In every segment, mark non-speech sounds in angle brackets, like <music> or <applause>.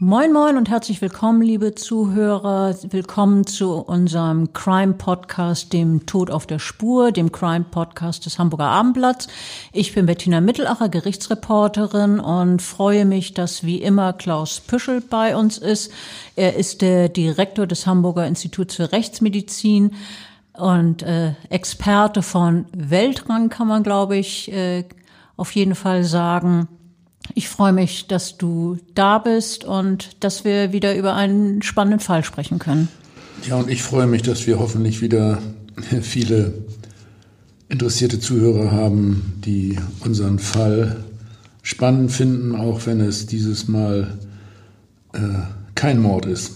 Moin Moin und herzlich willkommen, liebe Zuhörer. Willkommen zu unserem Crime Podcast, dem Tod auf der Spur, dem Crime Podcast des Hamburger Abendblatts. Ich bin Bettina Mittelacher, Gerichtsreporterin und freue mich, dass wie immer Klaus Püschel bei uns ist. Er ist der Direktor des Hamburger Instituts für Rechtsmedizin und äh, Experte von Weltrang, kann man, glaube ich, äh, auf jeden Fall sagen. Ich freue mich, dass du da bist und dass wir wieder über einen spannenden Fall sprechen können. Ja, und ich freue mich, dass wir hoffentlich wieder <laughs> viele interessierte Zuhörer haben, die unseren Fall spannend finden, auch wenn es dieses Mal äh, kein Mord ist.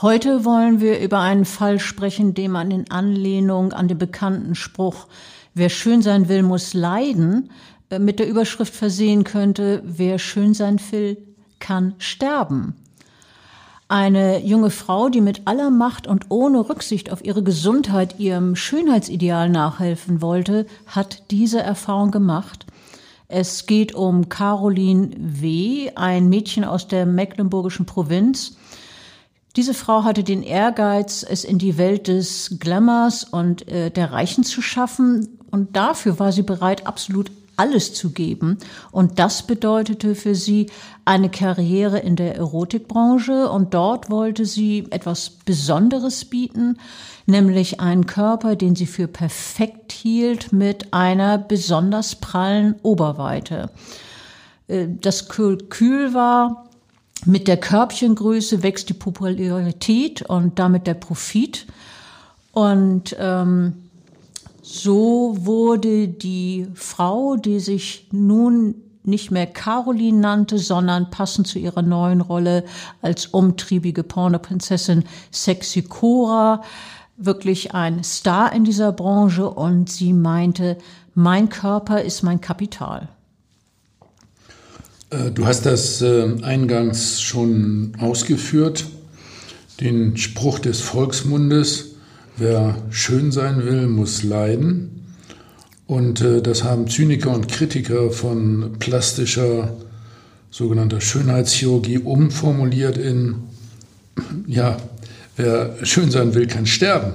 Heute wollen wir über einen Fall sprechen, den man in Anlehnung an den bekannten Spruch, wer schön sein will, muss leiden, mit der Überschrift versehen könnte, wer schön sein will, kann sterben. Eine junge Frau, die mit aller Macht und ohne Rücksicht auf ihre Gesundheit ihrem Schönheitsideal nachhelfen wollte, hat diese Erfahrung gemacht. Es geht um Caroline W., ein Mädchen aus der mecklenburgischen Provinz. Diese Frau hatte den Ehrgeiz, es in die Welt des Glamours und äh, der Reichen zu schaffen. Und dafür war sie bereit, absolut alles zu geben. Und das bedeutete für sie eine Karriere in der Erotikbranche. Und dort wollte sie etwas Besonderes bieten, nämlich einen Körper, den sie für perfekt hielt, mit einer besonders prallen Oberweite. Äh, das Kühl war, mit der Körbchengröße wächst die Popularität und damit der Profit. Und ähm, so wurde die Frau, die sich nun nicht mehr Caroline nannte, sondern passend zu ihrer neuen Rolle als umtriebige Pornoprinzessin Sexy Cora, wirklich ein Star in dieser Branche und sie meinte, mein Körper ist mein Kapital. Äh, du hast das äh, eingangs schon ausgeführt, den Spruch des Volksmundes, Wer schön sein will, muss leiden. Und äh, das haben Zyniker und Kritiker von plastischer, sogenannter Schönheitschirurgie umformuliert in, ja, wer schön sein will, kann sterben.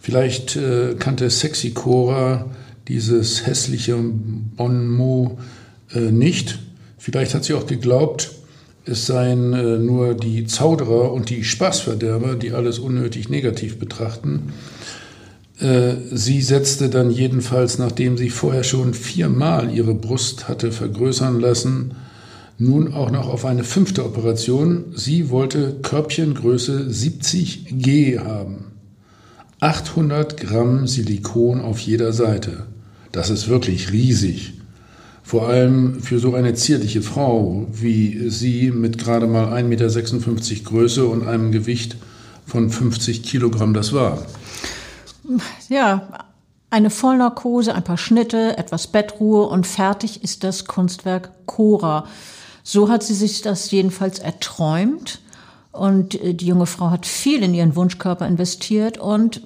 Vielleicht äh, kannte Sexy Cora dieses hässliche Bon mot äh, nicht. Vielleicht hat sie auch geglaubt, es seien äh, nur die Zauderer und die Spaßverderber, die alles unnötig negativ betrachten. Äh, sie setzte dann jedenfalls, nachdem sie vorher schon viermal ihre Brust hatte vergrößern lassen, nun auch noch auf eine fünfte Operation. Sie wollte Körbchengröße 70G haben. 800 Gramm Silikon auf jeder Seite. Das ist wirklich riesig. Vor allem für so eine zierliche Frau wie sie mit gerade mal 1,56 Meter Größe und einem Gewicht von 50 Kilogramm das war. Ja, eine Vollnarkose, ein paar Schnitte, etwas Bettruhe und fertig ist das Kunstwerk Cora. So hat sie sich das jedenfalls erträumt. Und äh, die junge Frau hat viel in ihren Wunschkörper investiert und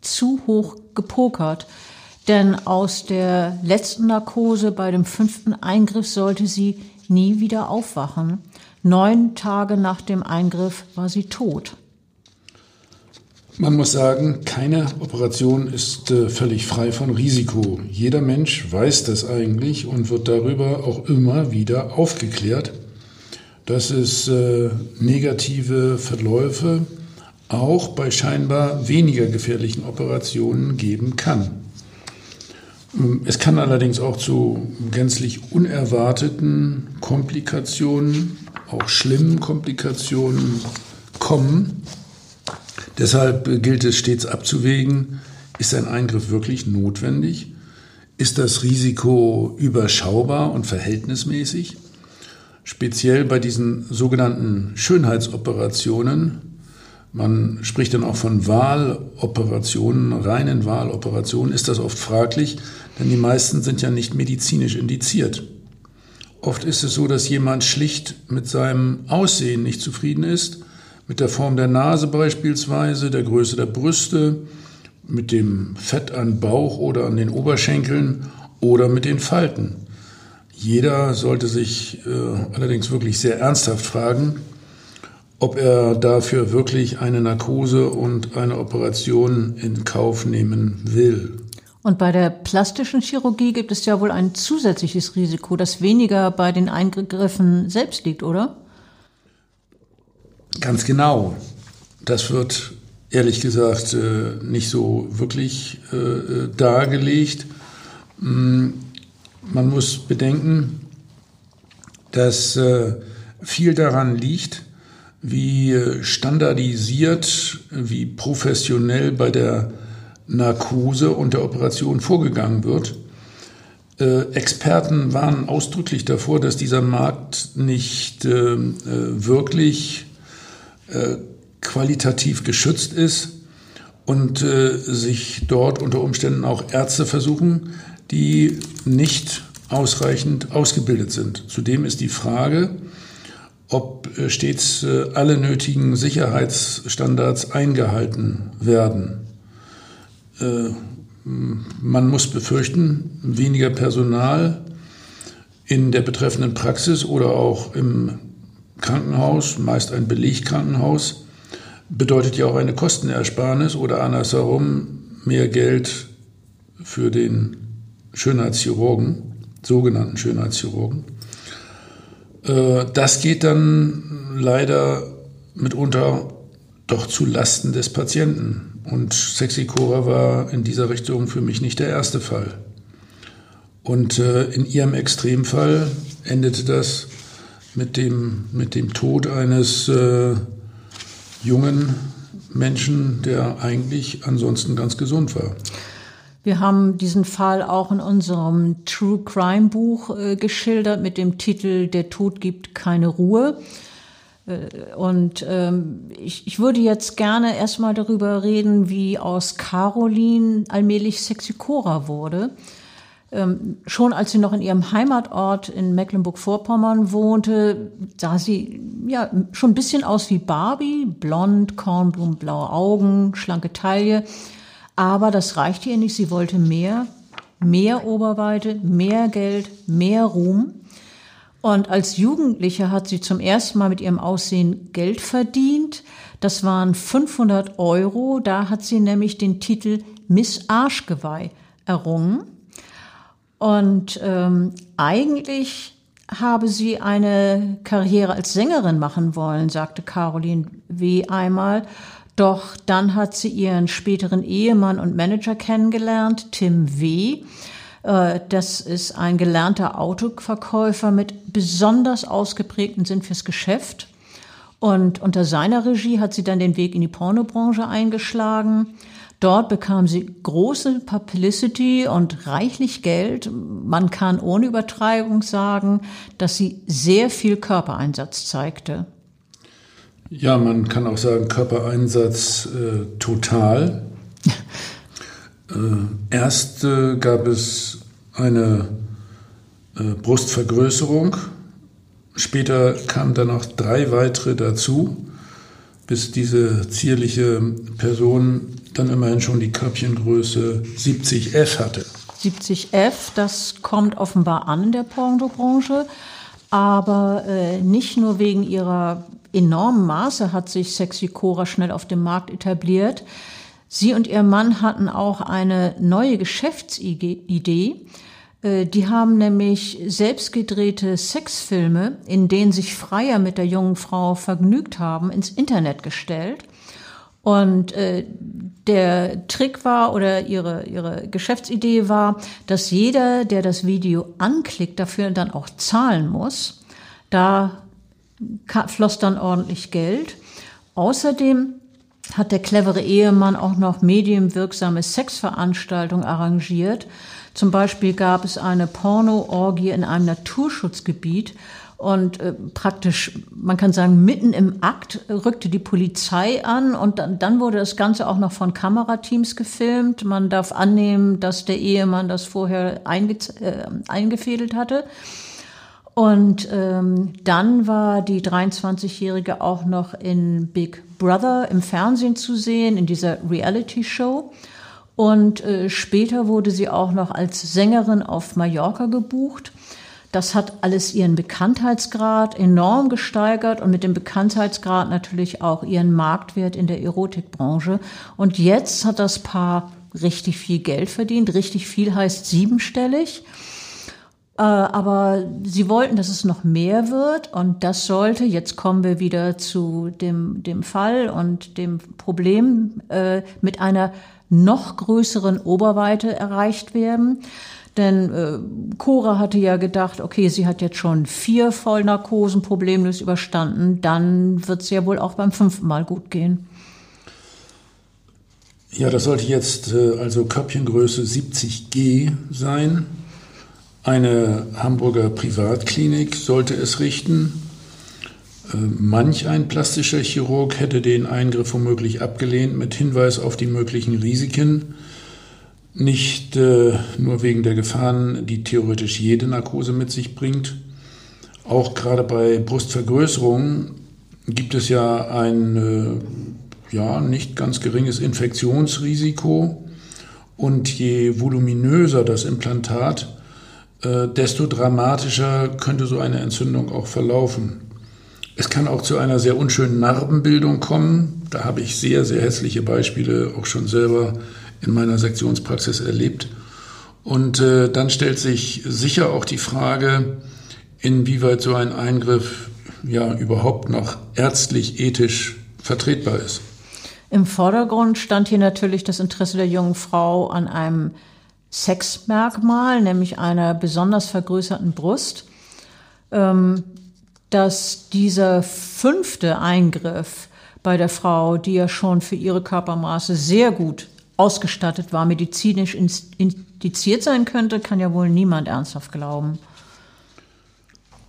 zu hoch gepokert. Denn aus der letzten Narkose bei dem fünften Eingriff sollte sie nie wieder aufwachen. Neun Tage nach dem Eingriff war sie tot. Man muss sagen, keine Operation ist äh, völlig frei von Risiko. Jeder Mensch weiß das eigentlich und wird darüber auch immer wieder aufgeklärt, dass es äh, negative Verläufe auch bei scheinbar weniger gefährlichen Operationen geben kann. Es kann allerdings auch zu gänzlich unerwarteten Komplikationen, auch schlimmen Komplikationen kommen. Deshalb gilt es stets abzuwägen, ist ein Eingriff wirklich notwendig? Ist das Risiko überschaubar und verhältnismäßig? Speziell bei diesen sogenannten Schönheitsoperationen man spricht dann auch von Wahloperationen, reinen Wahloperationen, ist das oft fraglich, denn die meisten sind ja nicht medizinisch indiziert. Oft ist es so, dass jemand schlicht mit seinem Aussehen nicht zufrieden ist, mit der Form der Nase beispielsweise, der Größe der Brüste, mit dem Fett an Bauch oder an den Oberschenkeln oder mit den Falten. Jeder sollte sich äh, allerdings wirklich sehr ernsthaft fragen, ob er dafür wirklich eine Narkose und eine Operation in Kauf nehmen will. Und bei der plastischen Chirurgie gibt es ja wohl ein zusätzliches Risiko, das weniger bei den Eingriffen selbst liegt, oder? Ganz genau. Das wird ehrlich gesagt äh, nicht so wirklich äh, dargelegt. Mm, man muss bedenken, dass äh, viel daran liegt, wie standardisiert, wie professionell bei der Narkose und der Operation vorgegangen wird. Äh, Experten warnen ausdrücklich davor, dass dieser Markt nicht äh, äh wirklich qualitativ geschützt ist und sich dort unter Umständen auch Ärzte versuchen, die nicht ausreichend ausgebildet sind. Zudem ist die Frage, ob äh, stets äh, alle nötigen Sicherheitsstandards eingehalten werden. Äh, man muss befürchten, weniger Personal in der betreffenden Praxis oder auch im Krankenhaus, meist ein Belegkrankenhaus, bedeutet ja auch eine Kostenersparnis oder andersherum mehr Geld für den Schönheitschirurgen, sogenannten Schönheitschirurgen. Äh, das geht dann leider mitunter doch zu Lasten des Patienten. Und Sexicora war in dieser Richtung für mich nicht der erste Fall. Und äh, in ihrem Extremfall endete das mit dem, mit dem Tod eines äh, jungen Menschen, der eigentlich ansonsten ganz gesund war. Wir haben diesen Fall auch in unserem True Crime Buch äh, geschildert mit dem Titel Der Tod gibt keine Ruhe. Äh, und ähm, ich, ich würde jetzt gerne erstmal darüber reden, wie aus Caroline allmählich Sexicora wurde. Ähm, schon als sie noch in ihrem Heimatort in Mecklenburg-Vorpommern wohnte, sah sie ja schon ein bisschen aus wie Barbie, blond, kornblumenblaue Augen, schlanke Taille. Aber das reichte ihr nicht. Sie wollte mehr, mehr Oberweite, mehr Geld, mehr Ruhm. Und als Jugendliche hat sie zum ersten Mal mit ihrem Aussehen Geld verdient. Das waren 500 Euro. Da hat sie nämlich den Titel Miss Arschgeweih errungen. Und ähm, eigentlich habe sie eine Karriere als Sängerin machen wollen, sagte Caroline W. einmal. Doch dann hat sie ihren späteren Ehemann und Manager kennengelernt, Tim W. Äh, das ist ein gelernter Autoverkäufer mit besonders ausgeprägten Sinn fürs Geschäft. Und unter seiner Regie hat sie dann den Weg in die Pornobranche eingeschlagen. Dort bekam sie große Publicity und reichlich Geld. Man kann ohne Übertreibung sagen, dass sie sehr viel Körpereinsatz zeigte. Ja, man kann auch sagen, Körpereinsatz äh, total. <laughs> äh, erst äh, gab es eine äh, Brustvergrößerung, später kamen dann noch drei weitere dazu, bis diese zierliche Person dann immerhin schon die Körbchengröße 70F hatte. 70F, das kommt offenbar an in der Pornobranche, aber äh, nicht nur wegen ihrer enormem Maße hat sich Sexy Cora schnell auf dem Markt etabliert. Sie und ihr Mann hatten auch eine neue Geschäftsidee. Äh, die haben nämlich selbstgedrehte Sexfilme, in denen sich Freier mit der jungen Frau vergnügt haben, ins Internet gestellt. Und äh, der Trick war oder ihre, ihre Geschäftsidee war, dass jeder, der das Video anklickt, dafür dann auch zahlen muss. Da floss dann ordentlich Geld. Außerdem hat der clevere Ehemann auch noch medienwirksame Sexveranstaltungen arrangiert. Zum Beispiel gab es eine Porno-Orgie in einem Naturschutzgebiet und äh, praktisch, man kann sagen, mitten im Akt rückte die Polizei an und dann, dann wurde das Ganze auch noch von Kamerateams gefilmt. Man darf annehmen, dass der Ehemann das vorher äh, eingefädelt hatte. Und ähm, dann war die 23-Jährige auch noch in Big Brother im Fernsehen zu sehen, in dieser Reality-Show. Und äh, später wurde sie auch noch als Sängerin auf Mallorca gebucht. Das hat alles ihren Bekanntheitsgrad enorm gesteigert und mit dem Bekanntheitsgrad natürlich auch ihren Marktwert in der Erotikbranche. Und jetzt hat das Paar richtig viel Geld verdient. Richtig viel heißt siebenstellig. Äh, aber sie wollten, dass es noch mehr wird und das sollte, jetzt kommen wir wieder zu dem, dem Fall und dem Problem, äh, mit einer noch größeren Oberweite erreicht werden. Denn äh, Cora hatte ja gedacht, okay, sie hat jetzt schon vier Vollnarkosen problemlos überstanden, dann wird es ja wohl auch beim fünften Mal gut gehen. Ja, das sollte jetzt äh, also Köpfchengröße 70G sein. Eine Hamburger Privatklinik sollte es richten. Äh, manch ein plastischer Chirurg hätte den Eingriff womöglich abgelehnt mit Hinweis auf die möglichen Risiken nicht äh, nur wegen der Gefahren, die theoretisch jede Narkose mit sich bringt. Auch gerade bei Brustvergrößerungen gibt es ja ein äh, ja, nicht ganz geringes Infektionsrisiko. Und je voluminöser das Implantat, äh, desto dramatischer könnte so eine Entzündung auch verlaufen. Es kann auch zu einer sehr unschönen Narbenbildung kommen. Da habe ich sehr, sehr hässliche Beispiele auch schon selber in meiner Sektionspraxis erlebt. Und äh, dann stellt sich sicher auch die Frage, inwieweit so ein Eingriff ja überhaupt noch ärztlich, ethisch vertretbar ist. Im Vordergrund stand hier natürlich das Interesse der jungen Frau an einem Sexmerkmal, nämlich einer besonders vergrößerten Brust. Ähm, dass dieser fünfte Eingriff bei der Frau, die ja schon für ihre Körpermaße sehr gut ausgestattet war, medizinisch indiziert sein könnte, kann ja wohl niemand ernsthaft glauben.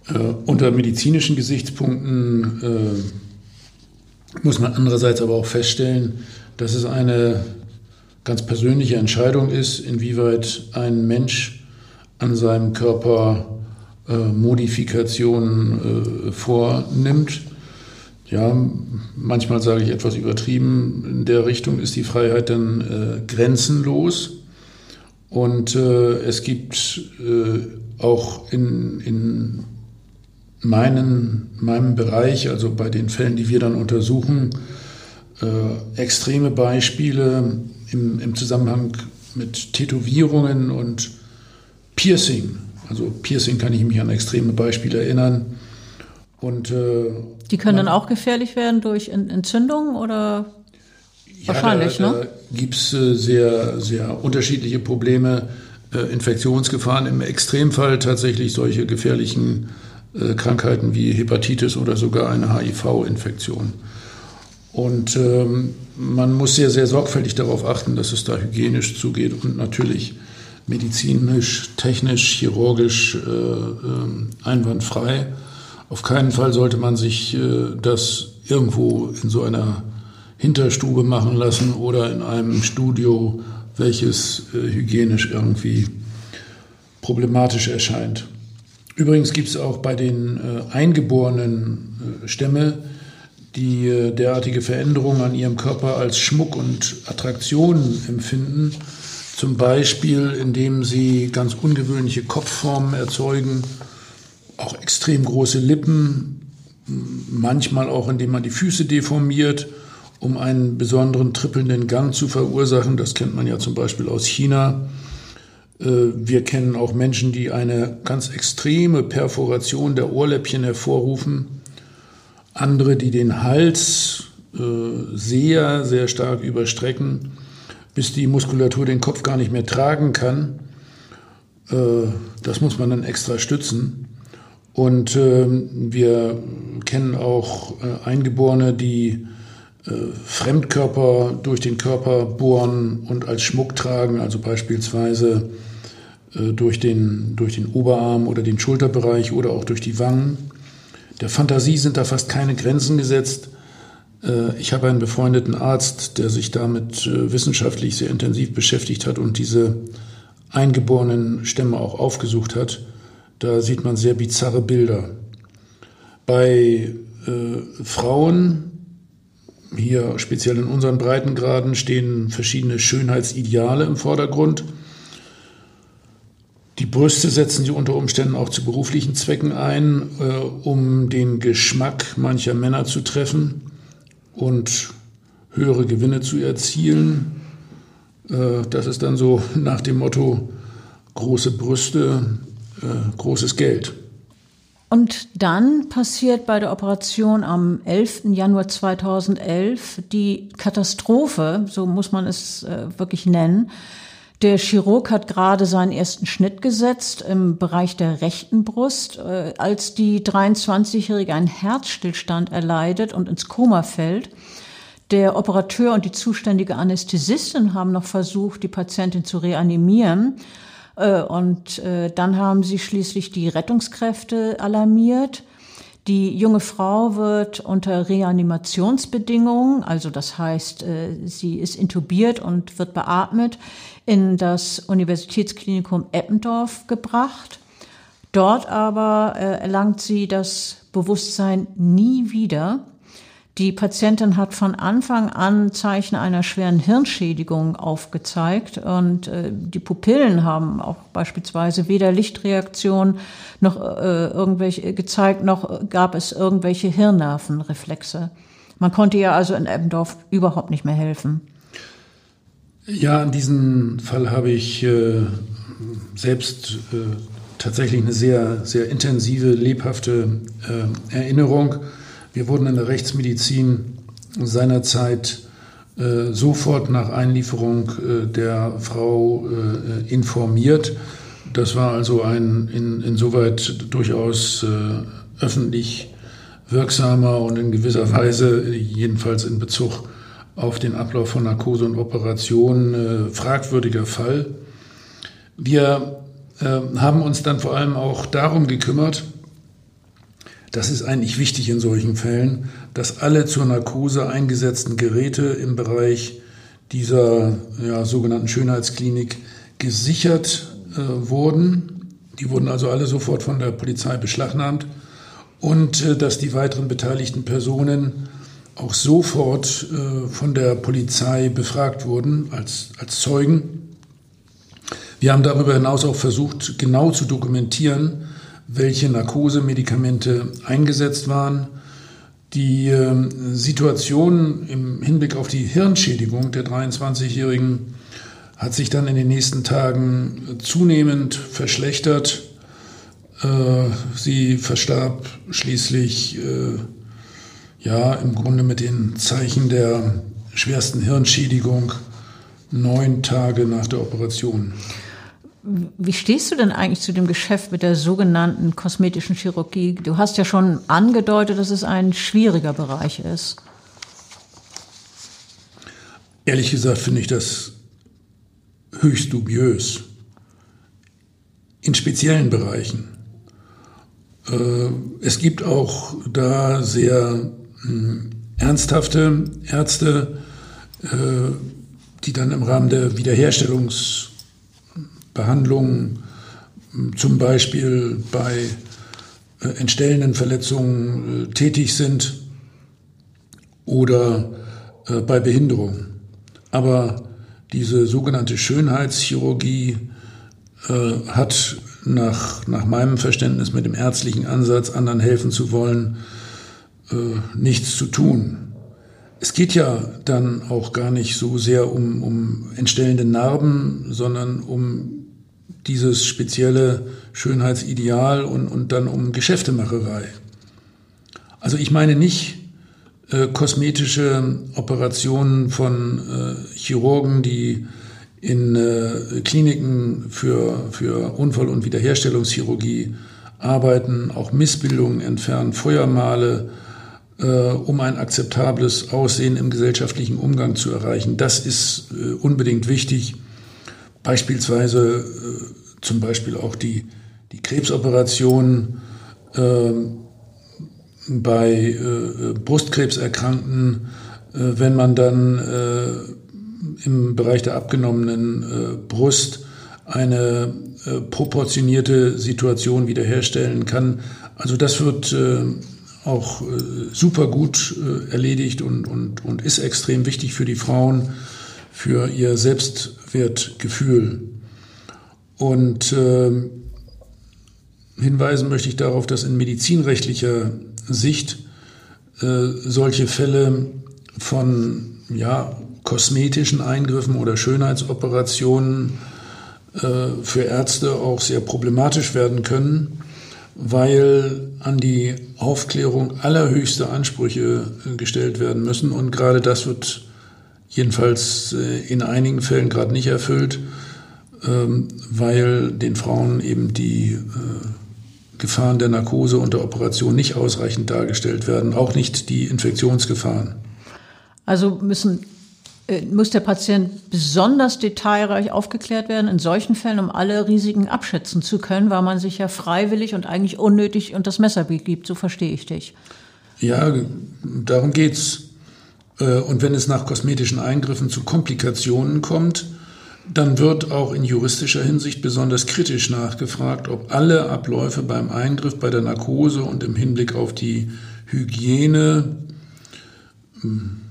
Äh, unter medizinischen Gesichtspunkten äh, muss man andererseits aber auch feststellen, dass es eine ganz persönliche Entscheidung ist, inwieweit ein Mensch an seinem Körper äh, Modifikationen äh, vornimmt. Ja, manchmal sage ich etwas übertrieben. In der Richtung ist die Freiheit dann äh, grenzenlos. Und äh, es gibt äh, auch in, in meinen, meinem Bereich, also bei den Fällen, die wir dann untersuchen, äh, extreme Beispiele im, im Zusammenhang mit Tätowierungen und Piercing. Also Piercing kann ich mich an extreme Beispiele erinnern. Und, äh, die können man, dann auch gefährlich werden durch Entzündung oder ja, wahrscheinlich, da, ne? Da gibt es äh, sehr, sehr unterschiedliche Probleme, äh, Infektionsgefahren, im Extremfall tatsächlich solche gefährlichen äh, Krankheiten wie Hepatitis oder sogar eine HIV-Infektion. Und ähm, man muss sehr, sehr sorgfältig darauf achten, dass es da hygienisch zugeht und natürlich medizinisch, technisch, chirurgisch äh, äh, einwandfrei. Auf keinen Fall sollte man sich äh, das irgendwo in so einer Hinterstube machen lassen oder in einem Studio, welches äh, hygienisch irgendwie problematisch erscheint. Übrigens gibt es auch bei den äh, eingeborenen äh, Stämme, die äh, derartige Veränderungen an ihrem Körper als Schmuck und Attraktion empfinden, zum Beispiel indem sie ganz ungewöhnliche Kopfformen erzeugen auch extrem große Lippen, manchmal auch indem man die Füße deformiert, um einen besonderen trippelnden Gang zu verursachen. Das kennt man ja zum Beispiel aus China. Äh, wir kennen auch Menschen, die eine ganz extreme Perforation der Ohrläppchen hervorrufen. Andere, die den Hals äh, sehr, sehr stark überstrecken, bis die Muskulatur den Kopf gar nicht mehr tragen kann. Äh, das muss man dann extra stützen. Und ähm, wir kennen auch äh, Eingeborene, die Fremdkörper durch den Körper bohren und als Schmuck tragen, also beispielsweise durch den, durch den Oberarm oder den Schulterbereich oder auch durch die Wangen. Der Fantasie sind da fast keine Grenzen gesetzt. Äh, ich habe einen befreundeten Arzt, der sich damit äh, wissenschaftlich sehr intensiv beschäftigt hat und diese eingeborenen Stämme auch aufgesucht hat. Da sieht man sehr bizarre Bilder. Bei äh, Frauen, hier speziell in unseren Breitengraden, stehen verschiedene Schönheitsideale im Vordergrund. Die Brüste setzen sie unter Umständen auch zu beruflichen Zwecken ein, äh, um den Geschmack mancher Männer zu treffen und höhere Gewinne zu erzielen. Äh, das ist dann so nach dem Motto große Brüste, äh, großes Geld. Und dann passiert bei der Operation am 11. Januar 2011 die Katastrophe, so muss man es äh, wirklich nennen. Der Chirurg hat gerade seinen ersten Schnitt gesetzt im Bereich der rechten Brust, äh, als die 23-Jährige einen Herzstillstand erleidet und ins Koma fällt. Der Operateur und die zuständige Anästhesistin haben noch versucht, die Patientin zu reanimieren. Äh, und äh, dann haben sie schließlich die Rettungskräfte alarmiert. Die junge Frau wird unter Reanimationsbedingungen, also das heißt, äh, sie ist intubiert und wird beatmet, in das Universitätsklinikum Eppendorf gebracht. Dort aber äh, erlangt sie das Bewusstsein nie wieder. Die Patientin hat von Anfang an Zeichen einer schweren Hirnschädigung aufgezeigt und äh, die Pupillen haben auch beispielsweise weder Lichtreaktion noch äh, irgendwelche gezeigt, noch gab es irgendwelche Hirnnervenreflexe. Man konnte ihr also in Eppendorf überhaupt nicht mehr helfen. Ja, in diesem Fall habe ich äh, selbst äh, tatsächlich eine sehr, sehr intensive, lebhafte äh, Erinnerung. Wir wurden in der Rechtsmedizin seinerzeit äh, sofort nach Einlieferung äh, der Frau äh, informiert. Das war also ein in, insoweit durchaus öffentlich wirksamer und in gewisser Weise, jedenfalls in Bezug auf den Ablauf von Narkose und Operation, äh, fragwürdiger Fall. Wir äh, haben uns dann vor allem auch darum gekümmert, das ist eigentlich wichtig in solchen Fällen, dass alle zur Narkose eingesetzten Geräte im Bereich dieser ja, sogenannten Schönheitsklinik gesichert äh, wurden. Die wurden also alle sofort von der Polizei beschlagnahmt und äh, dass die weiteren beteiligten Personen auch sofort äh, von der Polizei befragt wurden als, als Zeugen. Wir haben darüber hinaus auch versucht, genau zu dokumentieren, welche Narkosemedikamente eingesetzt waren. Die äh, Situation im Hinblick auf die Hirnschädigung der 23-Jährigen hat sich dann in den nächsten Tagen zunehmend verschlechtert. Äh, sie verstarb schließlich äh, ja im Grunde mit den Zeichen der schwersten Hirnschädigung neun Tage nach der Operation. Wie stehst du denn eigentlich zu dem Geschäft mit der sogenannten kosmetischen Chirurgie? Du hast ja schon angedeutet, dass es ein schwieriger Bereich ist. Ehrlich gesagt finde ich das höchst dubiös. In speziellen Bereichen. Äh, es gibt auch da sehr ernsthafte Ärzte, äh, die dann im Rahmen der Wiederherstellungsbehandlung zum Beispiel bei äh, entstellenden Verletzungen äh, tätig sind oder bei Behinderung. Aber diese sogenannte Schönheitschirurgie hat nach, nach meinem Verständnis mit dem ärztlichen Ansatz, anderen helfen zu wollen, äh, nichts zu tun. Es geht ja dann auch gar nicht so sehr um, um entstellende Narben, sondern um dieses spezielle Schönheitsideal und, und dann um Geschäftemacherei. Also ich meine nicht, äh, kosmetische Operationen von äh, Chirurgen, die in äh, Kliniken für, für Unfall- und Wiederherstellungschirurgie arbeiten, auch Missbildungen entfernen, Feuermale, äh, um ein akzeptables Aussehen im gesellschaftlichen Umgang zu erreichen. Das ist äh, unbedingt wichtig. Beispielsweise äh, zum Beispiel auch die, die Krebsoperation äh, bei äh, Brustkrebserkrankten, äh, wenn man dann im Bereich der abgenommenen äh, Brust eine äh, proportionierte Situation wiederherstellen kann. Also das wird äh, auch äh, super gut äh, erledigt und, und, und ist extrem wichtig für die Frauen, für ihr Selbstwertgefühl. Und äh, hinweisen möchte ich darauf, dass in medizinrechtlicher Sicht solche Fälle von ja, kosmetischen Eingriffen oder Schönheitsoperationen äh, für Ärzte auch sehr problematisch werden können, weil an die Aufklärung allerhöchste Ansprüche äh, gestellt werden müssen. Und gerade das wird jedenfalls äh, in einigen Fällen gerade nicht erfüllt, ähm, weil den Frauen eben die Gefahren der Narkose und der Operation nicht ausreichend dargestellt werden, auch nicht die Infektionsgefahren. Also müssen äh, muss der Patient besonders detailreich aufgeklärt werden in solchen Fällen, um alle Risiken abschätzen zu können, weil man sich ja freiwillig und eigentlich unnötig unter das Messer begibt. So verstehe ich dich. Ja, darum geht's. Äh, und wenn es nach kosmetischen Eingriffen zu Komplikationen kommt, dann wird auch in juristischer Hinsicht besonders kritisch nachgefragt, ob alle Abläufe beim Eingriff, bei der Narkose und im Hinblick auf die Hygiene hm,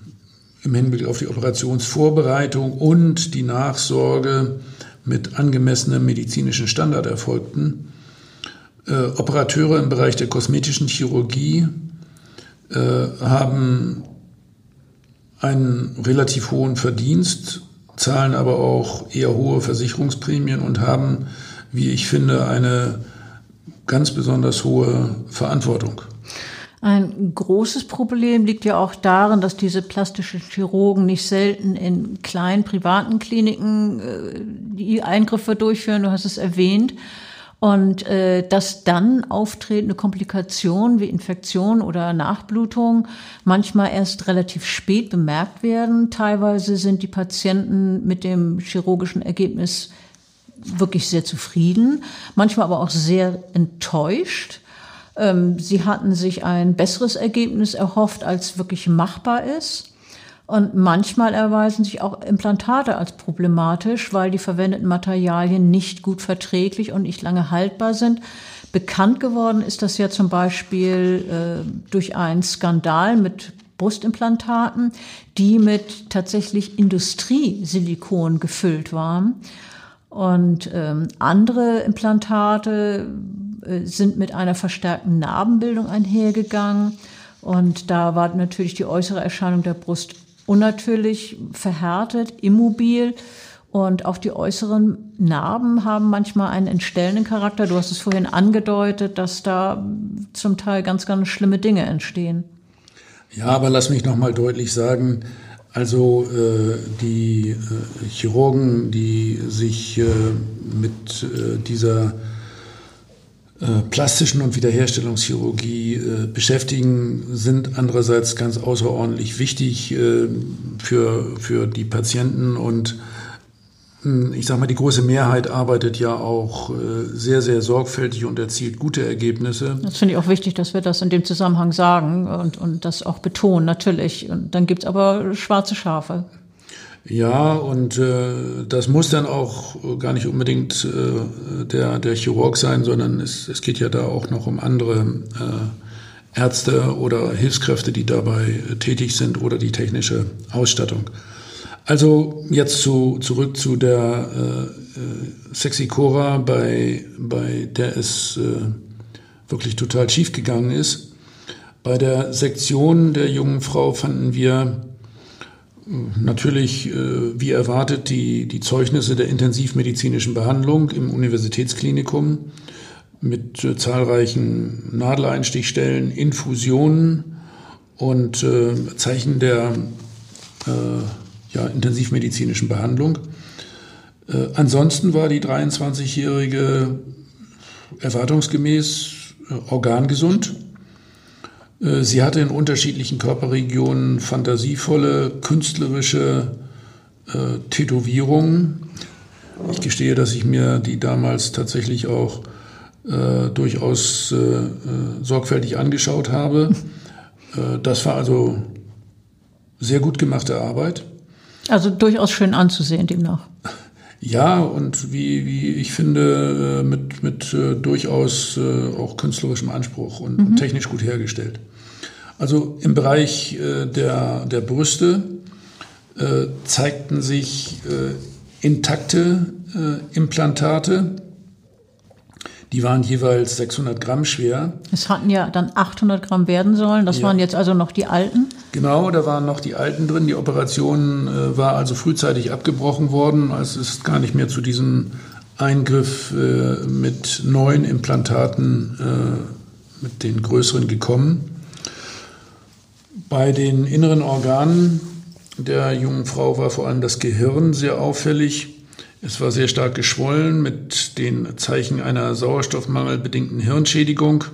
im Hinblick auf die Operationsvorbereitung und die Nachsorge mit angemessenem medizinischen Standard erfolgten. Äh, Operateure im Bereich der kosmetischen Chirurgie äh, haben einen relativ hohen Verdienst, zahlen aber auch eher hohe Versicherungsprämien und haben, wie ich finde, eine ganz besonders hohe Verantwortung. Ein großes Problem liegt ja auch darin, dass diese plastischen Chirurgen nicht selten in kleinen privaten Kliniken äh, die Eingriffe durchführen. Du hast es erwähnt. Und äh, dass dann auftretende Komplikationen wie Infektion oder Nachblutung manchmal erst relativ spät bemerkt werden. Teilweise sind die Patienten mit dem chirurgischen Ergebnis wirklich sehr zufrieden, manchmal aber auch sehr enttäuscht. Ähm, sie hatten sich ein besseres Ergebnis erhofft, als wirklich machbar ist. Und manchmal erweisen sich auch Implantate als problematisch, weil die verwendeten Materialien nicht gut verträglich und nicht lange haltbar sind. Bekannt geworden ist das ja zum Beispiel äh, durch einen Skandal mit Brustimplantaten, die mit tatsächlich Industriesilikon gefüllt waren. Und ähm, andere Implantate äh, sind mit einer verstärkten Narbenbildung einhergegangen. Und da war natürlich die äußere Erscheinung der Brust unnatürlich, verhärtet, immobil. Und auch die äußeren Narben haben manchmal einen entstellenden Charakter. Du hast es vorhin angedeutet, dass da zum Teil ganz, ganz schlimme Dinge entstehen. Ja, aber lass mich noch mal deutlich sagen, also äh, die äh, Chirurgen, die sich äh, mit äh, dieser plastischen und Wiederherstellungschirurgie äh, beschäftigen, sind andererseits ganz außerordentlich wichtig äh, für, für die Patienten und hm, ich sage mal, die große Mehrheit arbeitet ja auch sehr, sehr sorgfältig und erzielt gute Ergebnisse. Das finde ich auch wichtig, dass wir das in dem Zusammenhang sagen und, und das auch betonen, natürlich. Und dann gibt es aber schwarze Schafe. Ja, und äh, das muss dann auch gar nicht unbedingt äh, der, der Chirurg sein, sondern es, es geht ja da auch noch um andere äh, Ärzte oder Hilfskräfte, die dabei äh, tätig sind oder die technische Ausstattung. Also jetzt zu, zurück zu der äh, äh, Sexy Cora, bei, bei der es äh, wirklich total schief gegangen ist. Bei der Sektion der jungen Frau fanden wir Natürlich, äh, wie erwartet, die, die Zeugnisse der intensivmedizinischen Behandlung im Universitätsklinikum mit äh, zahlreichen Nadeleinstichstellen, Infusionen und äh, Zeichen der ja, intensivmedizinischen Behandlung. Ansonsten war die 23-Jährige erwartungsgemäß organgesund. Äh, sie hatte in unterschiedlichen Körperregionen fantasievolle, künstlerische äh, Tätowierungen. Ich gestehe, dass ich mir die damals tatsächlich auch äh, durchaus äh, sorgfältig angeschaut habe. <laughs> das war also sehr gut gemachte Arbeit. Also durchaus schön anzusehen demnach. <laughs> Ja, und wie, wie ich finde, mit, mit äh, durchaus äh, auch künstlerischem Anspruch und mhm. technisch gut hergestellt. Also im Bereich äh, der, der Brüste äh, zeigten sich äh, intakte äh, Implantate. Die waren jeweils 600 Gramm schwer. Es hatten ja dann 800 Gramm werden sollen. Das ja. waren jetzt also noch die alten. Genau, da waren noch die alten drin. Die Operation äh, war also frühzeitig abgebrochen worden. Es ist gar nicht mehr zu diesem Eingriff äh, mit neuen Implantaten, äh, mit den größeren gekommen. Bei den inneren Organen der jungen Frau war vor allem das Gehirn sehr auffällig. Es war sehr stark geschwollen mit den Zeichen einer sauerstoffmangelbedingten Hirnschädigung.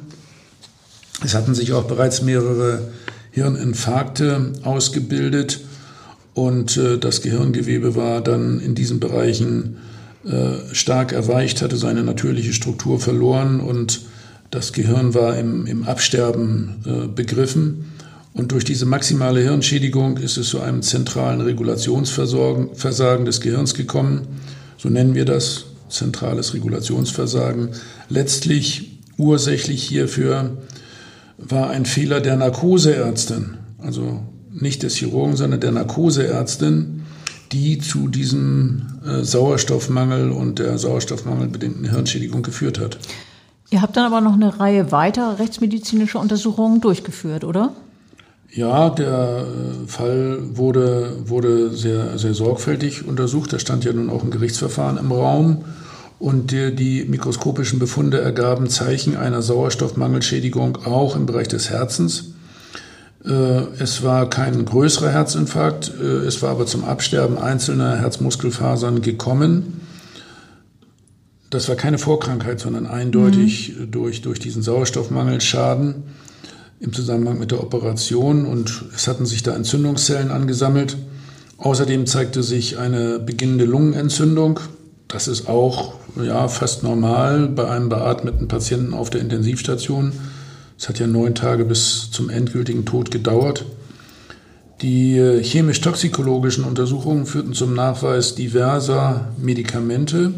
Es hatten sich auch bereits mehrere Hirninfarkte ausgebildet und äh, das Gehirngewebe war dann in diesen Bereichen äh, stark erweicht, hatte seine natürliche Struktur verloren und das Gehirn war im, im Absterben äh, begriffen. Und durch diese maximale Hirnschädigung ist es zu einem zentralen Regulationsversagen des Gehirns gekommen. So nennen wir das, zentrales Regulationsversagen. Letztlich ursächlich hierfür war ein Fehler der Narkoseärztin, also nicht des Chirurgen, sondern der Narkoseärztin, die zu diesem äh, Sauerstoffmangel und der sauerstoffmangelbedingten Hirnschädigung geführt hat. Ihr habt dann aber noch eine Reihe weiterer rechtsmedizinischer Untersuchungen durchgeführt, oder? Ja, der äh, Fall wurde, wurde sehr, sehr sorgfältig untersucht. Da stand ja nun auch ein Gerichtsverfahren im Raum. Und die, die mikroskopischen Befunde ergaben Zeichen einer Sauerstoffmangelschädigung auch im Bereich des Herzens. Äh, es war kein größerer Herzinfarkt, äh, es war aber zum Absterben einzelner Herzmuskelfasern gekommen. Das war keine Vorkrankheit, sondern eindeutig mhm. durch, durch diesen Sauerstoffmangelschaden im Zusammenhang mit der Operation und es hatten sich da Entzündungszellen angesammelt. Außerdem zeigte sich eine beginnende Lungenentzündung. Das ist auch ja, fast normal bei einem beatmeten Patienten auf der Intensivstation. Es hat ja neun Tage bis zum endgültigen Tod gedauert. Die äh, chemisch-toxikologischen Untersuchungen führten zum Nachweis diverser Medikamente,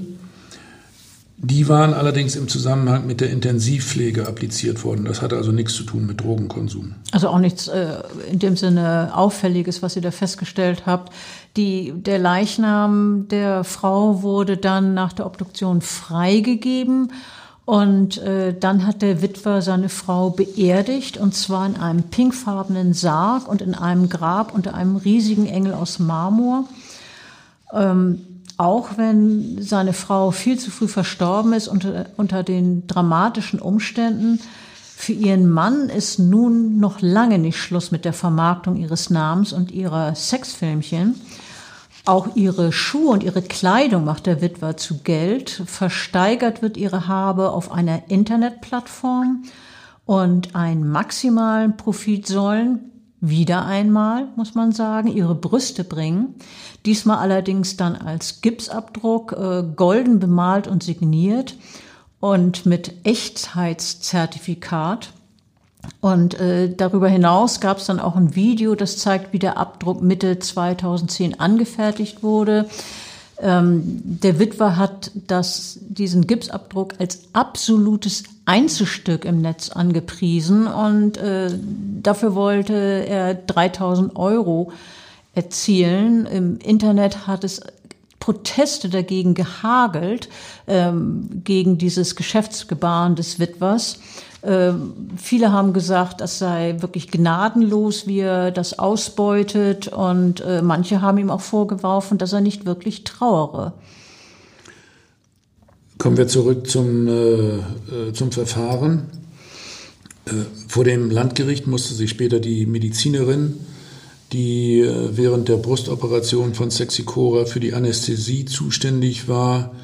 die waren allerdings im Zusammenhang mit der Intensivpflege appliziert worden. Das hatte also nichts zu tun mit Drogenkonsum. Also auch nichts äh, in dem Sinne Auffälliges, was ihr da festgestellt habt. Die, der Leichnam der Frau wurde dann nach der Obduktion freigegeben. Und äh, dann hat der Witwer seine Frau beerdigt, und zwar in einem pinkfarbenen Sarg und in einem Grab unter einem riesigen Engel aus Marmor. Ähm, auch wenn seine Frau viel zu früh verstorben ist unter, unter den dramatischen Umständen. Für ihren Mann ist nun noch lange nicht Schluss mit der Vermarktung ihres Namens und ihrer Sexfilmchen. Auch ihre Schuhe und ihre Kleidung macht der Witwer zu Geld. Versteigert wird ihre Habe auf einer Internetplattform und einen maximalen Profit sollen wieder einmal, muss man sagen, ihre Brüste bringen. Diesmal allerdings dann als Gipsabdruck, äh, golden bemalt und signiert und mit Echtheitszertifikat. Und äh, darüber hinaus gab es dann auch ein Video, das zeigt, wie der Abdruck Mitte 2010 angefertigt wurde. Ähm, der Witwer hat das, diesen Gipsabdruck als absolutes Einzelstück im Netz angepriesen und äh, dafür wollte er 3000 Euro erzielen. Im Internet hat es Proteste dagegen gehagelt, ähm, gegen dieses Geschäftsgebaren des Witwers. Ähm, viele haben gesagt, das sei wirklich gnadenlos, wie er das ausbeutet. Und äh, manche haben ihm auch vorgeworfen, dass er nicht wirklich trauere. Kommen wir zurück zum, äh, äh zum Verfahren. Äh, vor dem Landgericht musste sich später die Medizinerin, die äh, während der Brustoperation von Sexy Cora für die Anästhesie zuständig war,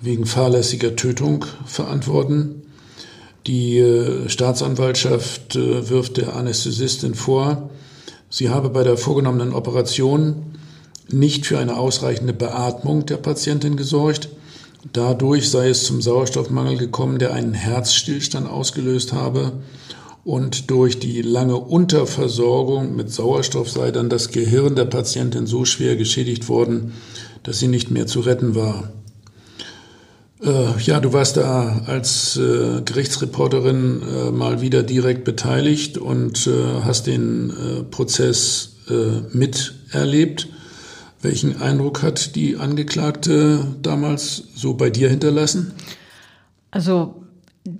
wegen fahrlässiger Tötung verantworten. Die äh, Staatsanwaltschaft wirft der Anästhesistin vor, sie habe bei der vorgenommenen Operation nicht für eine ausreichende Beatmung der Patientin gesorgt. Dadurch sei es zum Sauerstoffmangel gekommen, der einen Herzstillstand ausgelöst habe. Und durch die lange Unterversorgung mit Sauerstoff sei dann das Gehirn der Patientin so schwer geschädigt worden, dass sie nicht mehr zu retten war. Äh, ja, du warst da als äh, Gerichtsreporterin äh, mal wieder direkt beteiligt und äh, hast den äh, Prozess äh, miterlebt. Welchen Eindruck hat die Angeklagte damals so bei dir hinterlassen? Also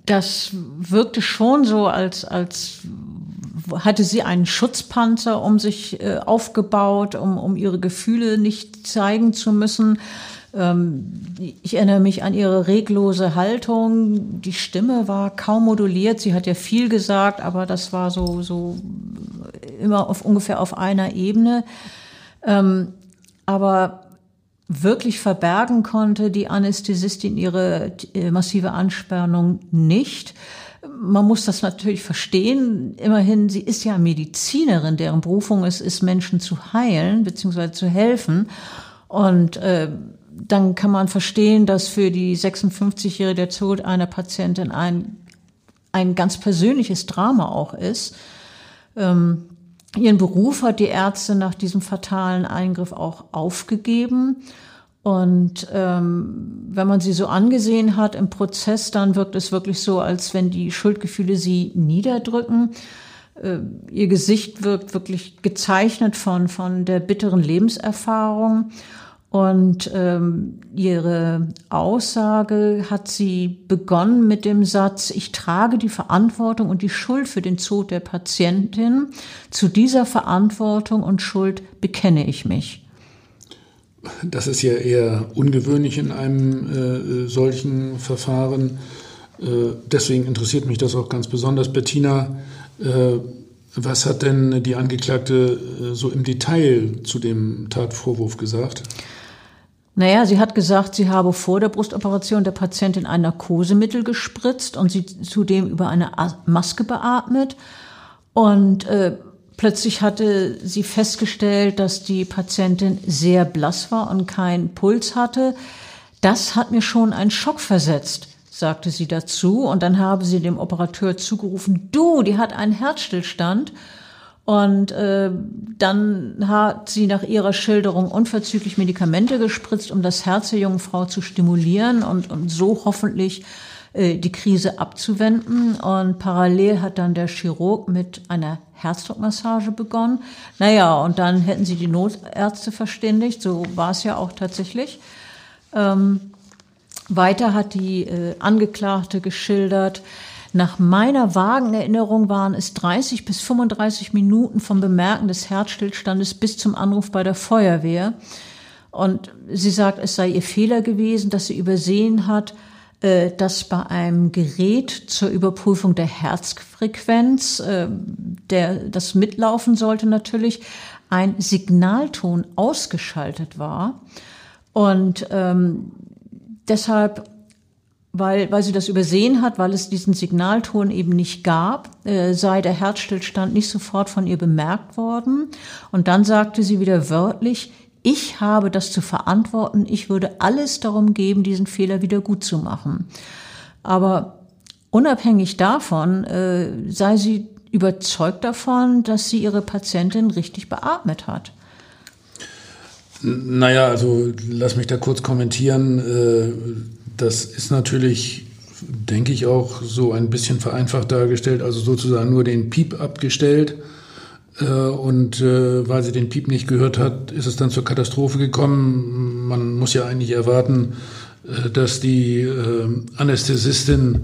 das wirkte schon so, als, als hatte sie einen Schutzpanzer um sich aufgebaut, um, um ihre Gefühle nicht zeigen zu müssen. Ähm, ich erinnere mich an ihre reglose Haltung. Die Stimme war kaum moduliert. Sie hat ja viel gesagt, aber das war so, so immer auf ungefähr auf einer Ebene. Ähm, aber wirklich verbergen konnte die Anästhesistin ihre äh, massive Anspannung nicht. Man muss das natürlich verstehen. Immerhin, sie ist ja Medizinerin, deren Berufung es ist, Menschen zu heilen bzw. zu helfen. Und äh, dann kann man verstehen, dass für die 56-Jährige der Tod einer Patientin ein, ein ganz persönliches Drama auch ist. Ähm, Ihren Beruf hat die Ärzte nach diesem fatalen Eingriff auch aufgegeben. Und ähm, wenn man sie so angesehen hat im Prozess, dann wirkt es wirklich so, als wenn die Schuldgefühle sie niederdrücken. Äh, ihr Gesicht wirkt wirklich gezeichnet von, von der bitteren Lebenserfahrung. Und ähm, ihre Aussage hat sie begonnen mit dem Satz, ich trage die Verantwortung und die Schuld für den Tod der Patientin. Zu dieser Verantwortung und Schuld bekenne ich mich. Das ist ja eher ungewöhnlich in einem äh, solchen Verfahren. Äh, deswegen interessiert mich das auch ganz besonders. Bettina, äh, was hat denn die Angeklagte äh, so im Detail zu dem Tatvorwurf gesagt? Naja, sie hat gesagt, sie habe vor der Brustoperation der Patientin ein Narkosemittel gespritzt und sie zudem über eine Maske beatmet. Und äh, plötzlich hatte sie festgestellt, dass die Patientin sehr blass war und keinen Puls hatte. Das hat mir schon einen Schock versetzt, sagte sie dazu. Und dann habe sie dem Operateur zugerufen, du, die hat einen Herzstillstand. Und äh, dann hat sie nach ihrer Schilderung unverzüglich Medikamente gespritzt, um das Herz der jungen Frau zu stimulieren und, und so hoffentlich äh, die Krise abzuwenden. Und parallel hat dann der Chirurg mit einer Herzdruckmassage begonnen. Naja, und dann hätten sie die Notärzte verständigt. So war es ja auch tatsächlich. Ähm, weiter hat die äh, Angeklagte geschildert, nach meiner vagen Erinnerung waren es 30 bis 35 Minuten vom Bemerken des Herzstillstandes bis zum Anruf bei der Feuerwehr. Und sie sagt, es sei ihr Fehler gewesen, dass sie übersehen hat, äh, dass bei einem Gerät zur Überprüfung der Herzfrequenz, äh, der das mitlaufen sollte natürlich, ein Signalton ausgeschaltet war. Und ähm, deshalb weil, weil sie das übersehen hat, weil es diesen Signalton eben nicht gab, äh, sei der Herzstillstand nicht sofort von ihr bemerkt worden. Und dann sagte sie wieder wörtlich, ich habe das zu verantworten, ich würde alles darum geben, diesen Fehler wieder gut zu machen. Aber unabhängig davon äh, sei sie überzeugt davon, dass sie ihre Patientin richtig beatmet hat. Naja, also lass mich da kurz kommentieren. Äh, das ist natürlich, denke ich, auch so ein bisschen vereinfacht dargestellt, also sozusagen nur den Piep abgestellt. Äh, und äh, weil sie den Piep nicht gehört hat, ist es dann zur Katastrophe gekommen. Man muss ja eigentlich erwarten, dass die Anästhesistin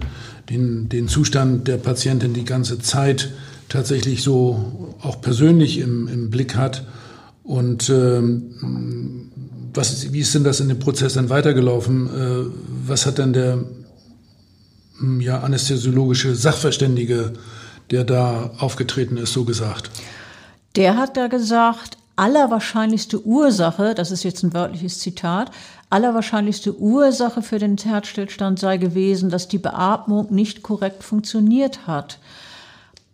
den, den Zustand der Patientin die ganze Zeit tatsächlich so auch persönlich im, im Blick hat und ähm, was, wie ist denn das in dem Prozess dann weitergelaufen? Äh, was hat dann der hm, ja, anästhesiologische Sachverständige der da aufgetreten ist, so gesagt? Der hat da gesagt, allerwahrscheinlichste Ursache, das ist jetzt ein wörtliches Zitat, allerwahrscheinlichste Ursache für den Herzstillstand sei gewesen, dass die Beatmung nicht korrekt funktioniert hat.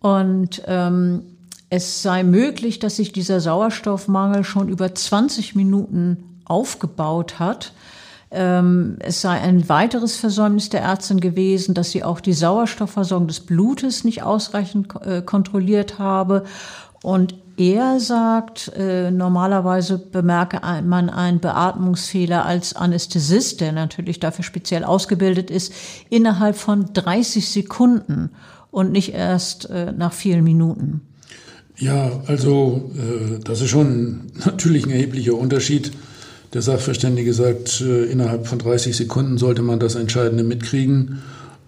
Und ähm, es sei möglich, dass sich dieser Sauerstoffmangel schon über 20 Minuten aufgebaut hat. Ähm, es sei ein weiteres Versäumnis der Ärztin gewesen, dass sie auch die Sauerstoffversorgung des Blutes nicht ausreichend äh, kontrolliert habe. Und er sagt, äh, normalerweise bemerke man einen Beatmungsfehler als Anästhesist, der natürlich dafür speziell ausgebildet ist, innerhalb von 30 Sekunden und nicht erst äh, nach vielen Minuten. Ja, also das ist schon natürlich ein erheblicher Unterschied. Der Sachverständige sagt, äh, innerhalb von 30 Sekunden sollte man das Entscheidende mitkriegen.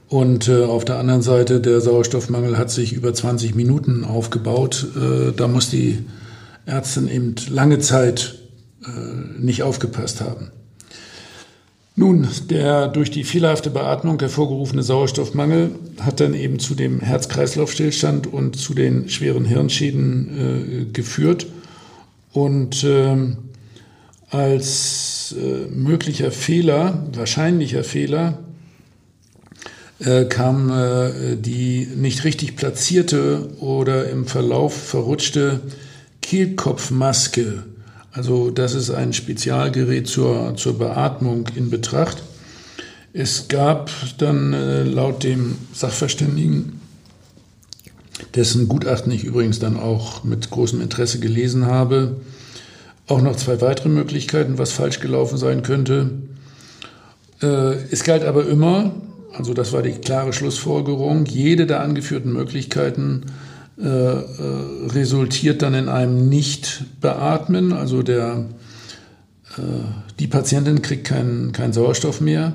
Und äh, auf der anderen Seite, der Sauerstoffmangel hat sich über 20 Minuten aufgebaut. Äh, da muss die Ärztin eben lange Zeit nicht aufgepasst haben. Nun, der durch die fehlerhafte Beatmung hervorgerufene Sauerstoffmangel hat dann eben zu dem Herz-Kreislauf-Stillstand und zu den schweren Hirnschäden geführt. Und ähm, als äh, möglicher Fehler, wahrscheinlicher Fehler, äh, kam äh, die nicht richtig platzierte oder im Verlauf verrutschte Kehlkopfmaske. Also das ist ein Spezialgerät zur, zur Beatmung in Betracht. Es gab dann äh, laut dem Sachverständigen, dessen Gutachten ich übrigens dann auch mit großem Interesse gelesen habe, auch noch zwei weitere Möglichkeiten, was falsch gelaufen sein könnte. Äh, es galt aber immer, also das war die klare Schlussfolgerung. Jede der angeführten Möglichkeiten äh, äh, resultiert dann in einem Nicht-Beatmen. Also der, die Patientin kriegt keinen kein Sauerstoff mehr.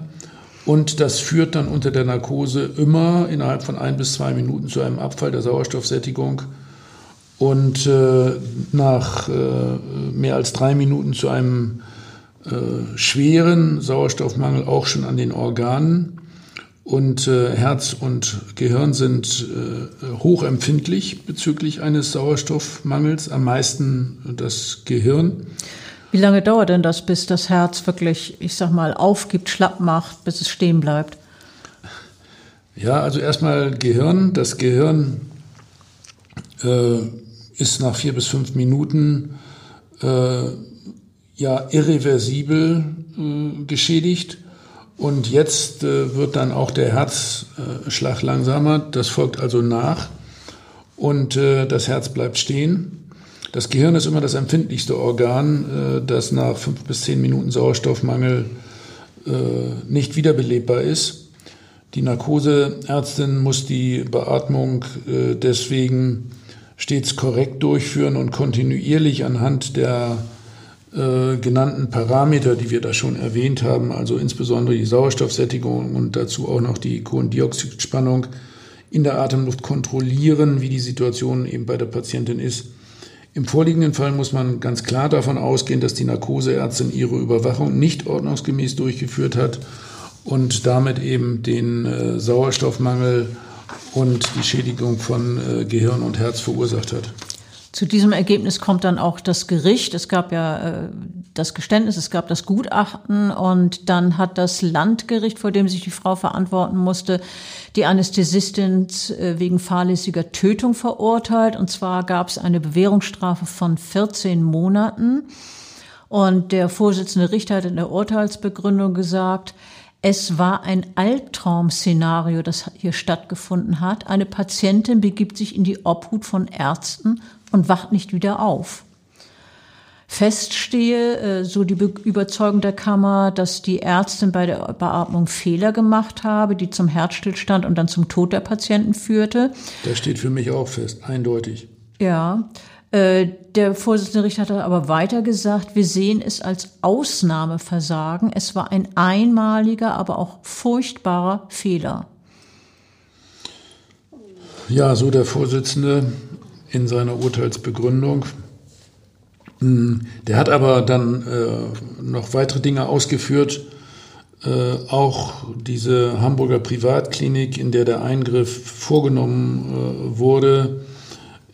Und das führt dann unter der Narkose immer innerhalb von ein bis zwei Minuten zu einem Abfall der Sauerstoffsättigung und äh, nach äh, mehr als drei Minuten zu einem äh, schweren Sauerstoffmangel auch schon an den Organen. Und äh, Herz und Gehirn sind äh, hochempfindlich bezüglich eines Sauerstoffmangels, am meisten das Gehirn. Wie lange dauert denn das, bis das Herz wirklich, ich sag mal, aufgibt, schlapp macht, bis es stehen bleibt? Ja, also erstmal Gehirn. Das Gehirn äh, ist nach vier bis fünf Minuten äh, ja irreversibel äh, geschädigt und jetzt äh, wird dann auch der Herzschlag langsamer. Das folgt also nach. Und äh, das Herz bleibt stehen. Das Gehirn ist immer das empfindlichste Organ, äh, das nach fünf bis zehn Minuten Sauerstoffmangel äh, nicht wiederbelebbar ist. Die Narkoseärztin muss die Beatmung deswegen stets korrekt durchführen und kontinuierlich anhand der äh, genannten Parameter, die wir da schon erwähnt haben, also insbesondere die Sauerstoffsättigung und dazu auch noch die Kohlendioxidspannung in der Atemluft kontrollieren, wie die Situation eben bei der Patientin ist. Im vorliegenden Fall muss man ganz klar davon ausgehen, dass die Narkoseärztin ihre Überwachung nicht ordnungsgemäß durchgeführt hat und damit eben den äh, Sauerstoffmangel und die Schädigung von äh, Gehirn und Herz verursacht hat. Zu diesem Ergebnis kommt dann auch das Gericht. Es gab ja äh, das Geständnis, es gab das Gutachten und dann hat das Landgericht, vor dem sich die Frau verantworten musste, die Anästhesistin äh, wegen fahrlässiger Tötung verurteilt. Und zwar gab es eine Bewährungsstrafe von 14 Monaten. Und der Vorsitzende Richter hat in der Urteilsbegründung gesagt, es war ein Albtraum-Szenario, das hier stattgefunden hat. Eine Patientin begibt sich in die Obhut von Ärzten und wacht nicht wieder auf. Feststehe, äh, so die Überzeugung der Kammer, dass die Ärztin bei der Beatmung Fehler gemacht habe, die zum Herzstillstand und dann zum Tod der Patienten führte. Das steht für mich auch fest, eindeutig. Ja. Äh, der Vorsitzende Richter hat aber weiter gesagt, wir sehen es als Ausnahmeversagen. Es war ein einmaliger, aber auch furchtbarer Fehler. Ja, so der Vorsitzende in seiner Urteilsbegründung. Hm, der hat aber dann äh, noch weitere Dinge ausgeführt, Äh, auch diese Hamburger Privatklinik, in der der Eingriff vorgenommen äh, wurde,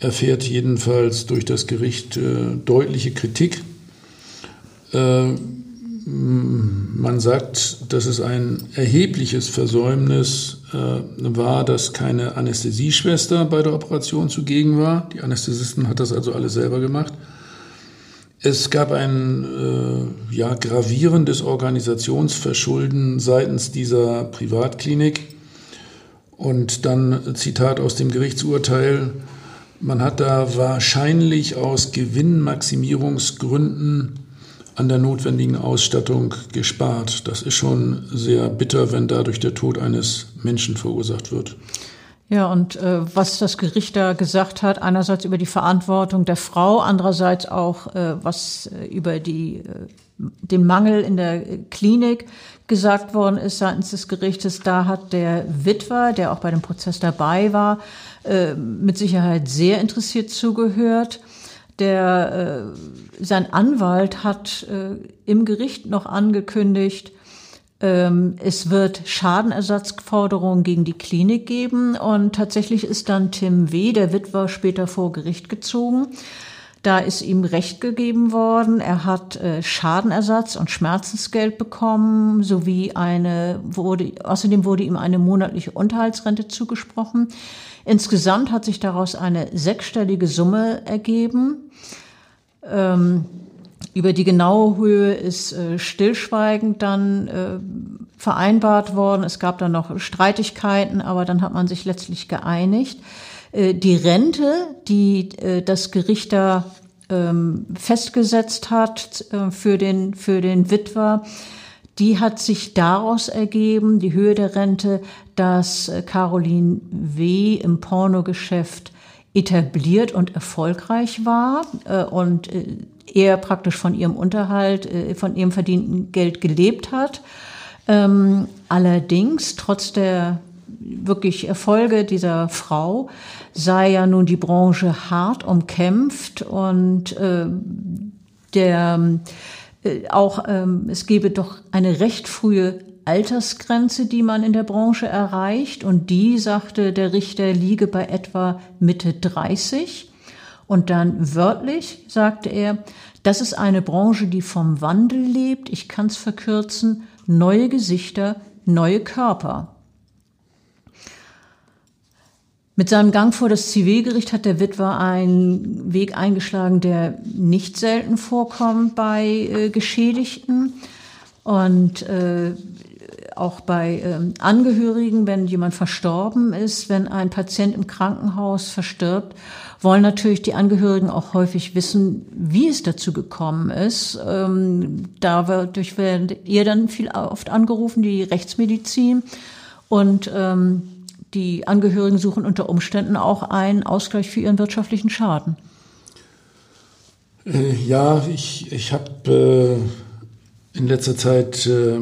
erfährt jedenfalls durch das Gericht äh, deutliche Kritik. Äh, man sagt, dass es ein erhebliches Versäumnis äh, war, dass keine Anästhesieschwester bei der Operation zugegen war. Die Anästhesisten hat das also alles selber gemacht. Es gab ein äh, ja, gravierendes Organisationsverschulden seitens dieser Privatklinik. Und dann Zitat aus dem Gerichtsurteil, man hat da wahrscheinlich aus Gewinnmaximierungsgründen an der notwendigen Ausstattung gespart. Das ist schon sehr bitter, wenn dadurch der Tod eines Menschen verursacht wird. Ja, und äh, was das Gericht da gesagt hat, einerseits über die Verantwortung der Frau, andererseits auch äh, was äh, über die, äh, den Mangel in der Klinik gesagt worden ist seitens des Gerichtes, da hat der Witwer, der auch bei dem Prozess dabei war, äh, mit Sicherheit sehr interessiert zugehört. Der, äh, sein Anwalt hat äh, im Gericht noch angekündigt, ähm, es wird Schadenersatzforderungen gegen die Klinik geben und tatsächlich ist dann Tim W., der Witwer, später vor Gericht gezogen. Da ist ihm Recht gegeben worden. Er hat äh, Schadenersatz und Schmerzensgeld bekommen, sowie eine wurde, außerdem wurde ihm eine monatliche Unterhaltsrente zugesprochen. Insgesamt hat sich daraus eine sechsstellige Summe ergeben. Ähm, über die genaue Höhe ist äh, stillschweigend dann äh, vereinbart worden. Es gab dann noch Streitigkeiten, aber dann hat man sich letztlich geeinigt. Äh, die Rente, die äh, das Gericht da ähm, festgesetzt hat äh, für den, für den Witwer, die hat sich daraus ergeben, die Höhe der Rente, dass Caroline W. im Pornogeschäft etabliert und erfolgreich war und er praktisch von ihrem Unterhalt, von ihrem verdienten Geld gelebt hat. Ähm, allerdings, trotz der wirklich Erfolge dieser Frau, sei ja nun die Branche hart umkämpft und der äh, auch ähm, es gebe doch eine recht frühe Altersgrenze, die man in der Branche erreicht. Und die, sagte der Richter, liege bei etwa Mitte 30. Und dann wörtlich sagte er, das ist eine Branche, die vom Wandel lebt. Ich kann es verkürzen. Neue Gesichter, neue Körper. Mit seinem Gang vor das Zivilgericht hat der Witwer einen Weg eingeschlagen, der nicht selten vorkommt bei äh, Geschädigten und äh, auch bei äh, Angehörigen, wenn jemand verstorben ist, wenn ein Patient im Krankenhaus verstirbt, wollen natürlich die Angehörigen auch häufig wissen, wie es dazu gekommen ist. Ähm, dadurch werdet ihr dann viel oft angerufen, die Rechtsmedizin und ähm, die Angehörigen suchen unter Umständen auch einen Ausgleich für ihren wirtschaftlichen Schaden. Äh, ja, ich, ich habe äh, in letzter Zeit äh,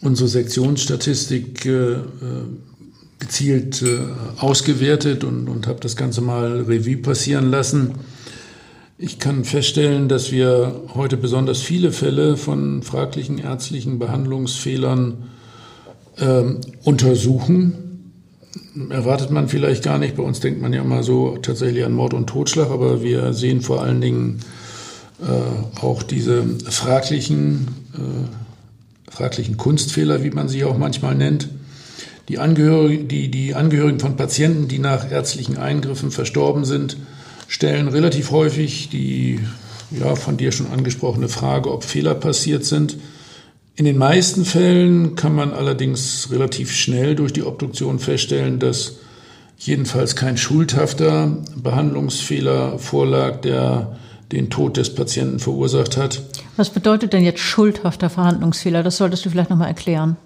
unsere Sektionsstatistik äh, äh, gezielt äh, ausgewertet und, und habe das Ganze mal Revue passieren lassen. Ich kann feststellen, dass wir heute besonders viele Fälle von fraglichen ärztlichen Behandlungsfehlern ähm, untersuchen erwartet man vielleicht gar nicht. Bei uns denkt man ja immer so tatsächlich an Mord und Totschlag, aber wir sehen vor allen Dingen äh, auch diese fraglichen, äh, fraglichen Kunstfehler, wie man sie auch manchmal nennt. Die Angehörigen, die, die Angehörigen von Patienten, die nach ärztlichen Eingriffen verstorben sind, stellen relativ häufig die ja, von dir schon angesprochene Frage, ob Fehler passiert sind. In den meisten Fällen kann man allerdings relativ schnell durch die Obduktion feststellen, dass jedenfalls kein schuldhafter Behandlungsfehler vorlag, der den Tod des Patienten verursacht hat. Was bedeutet denn jetzt schuldhafter Verhandlungsfehler? Das solltest du vielleicht noch mal erklären.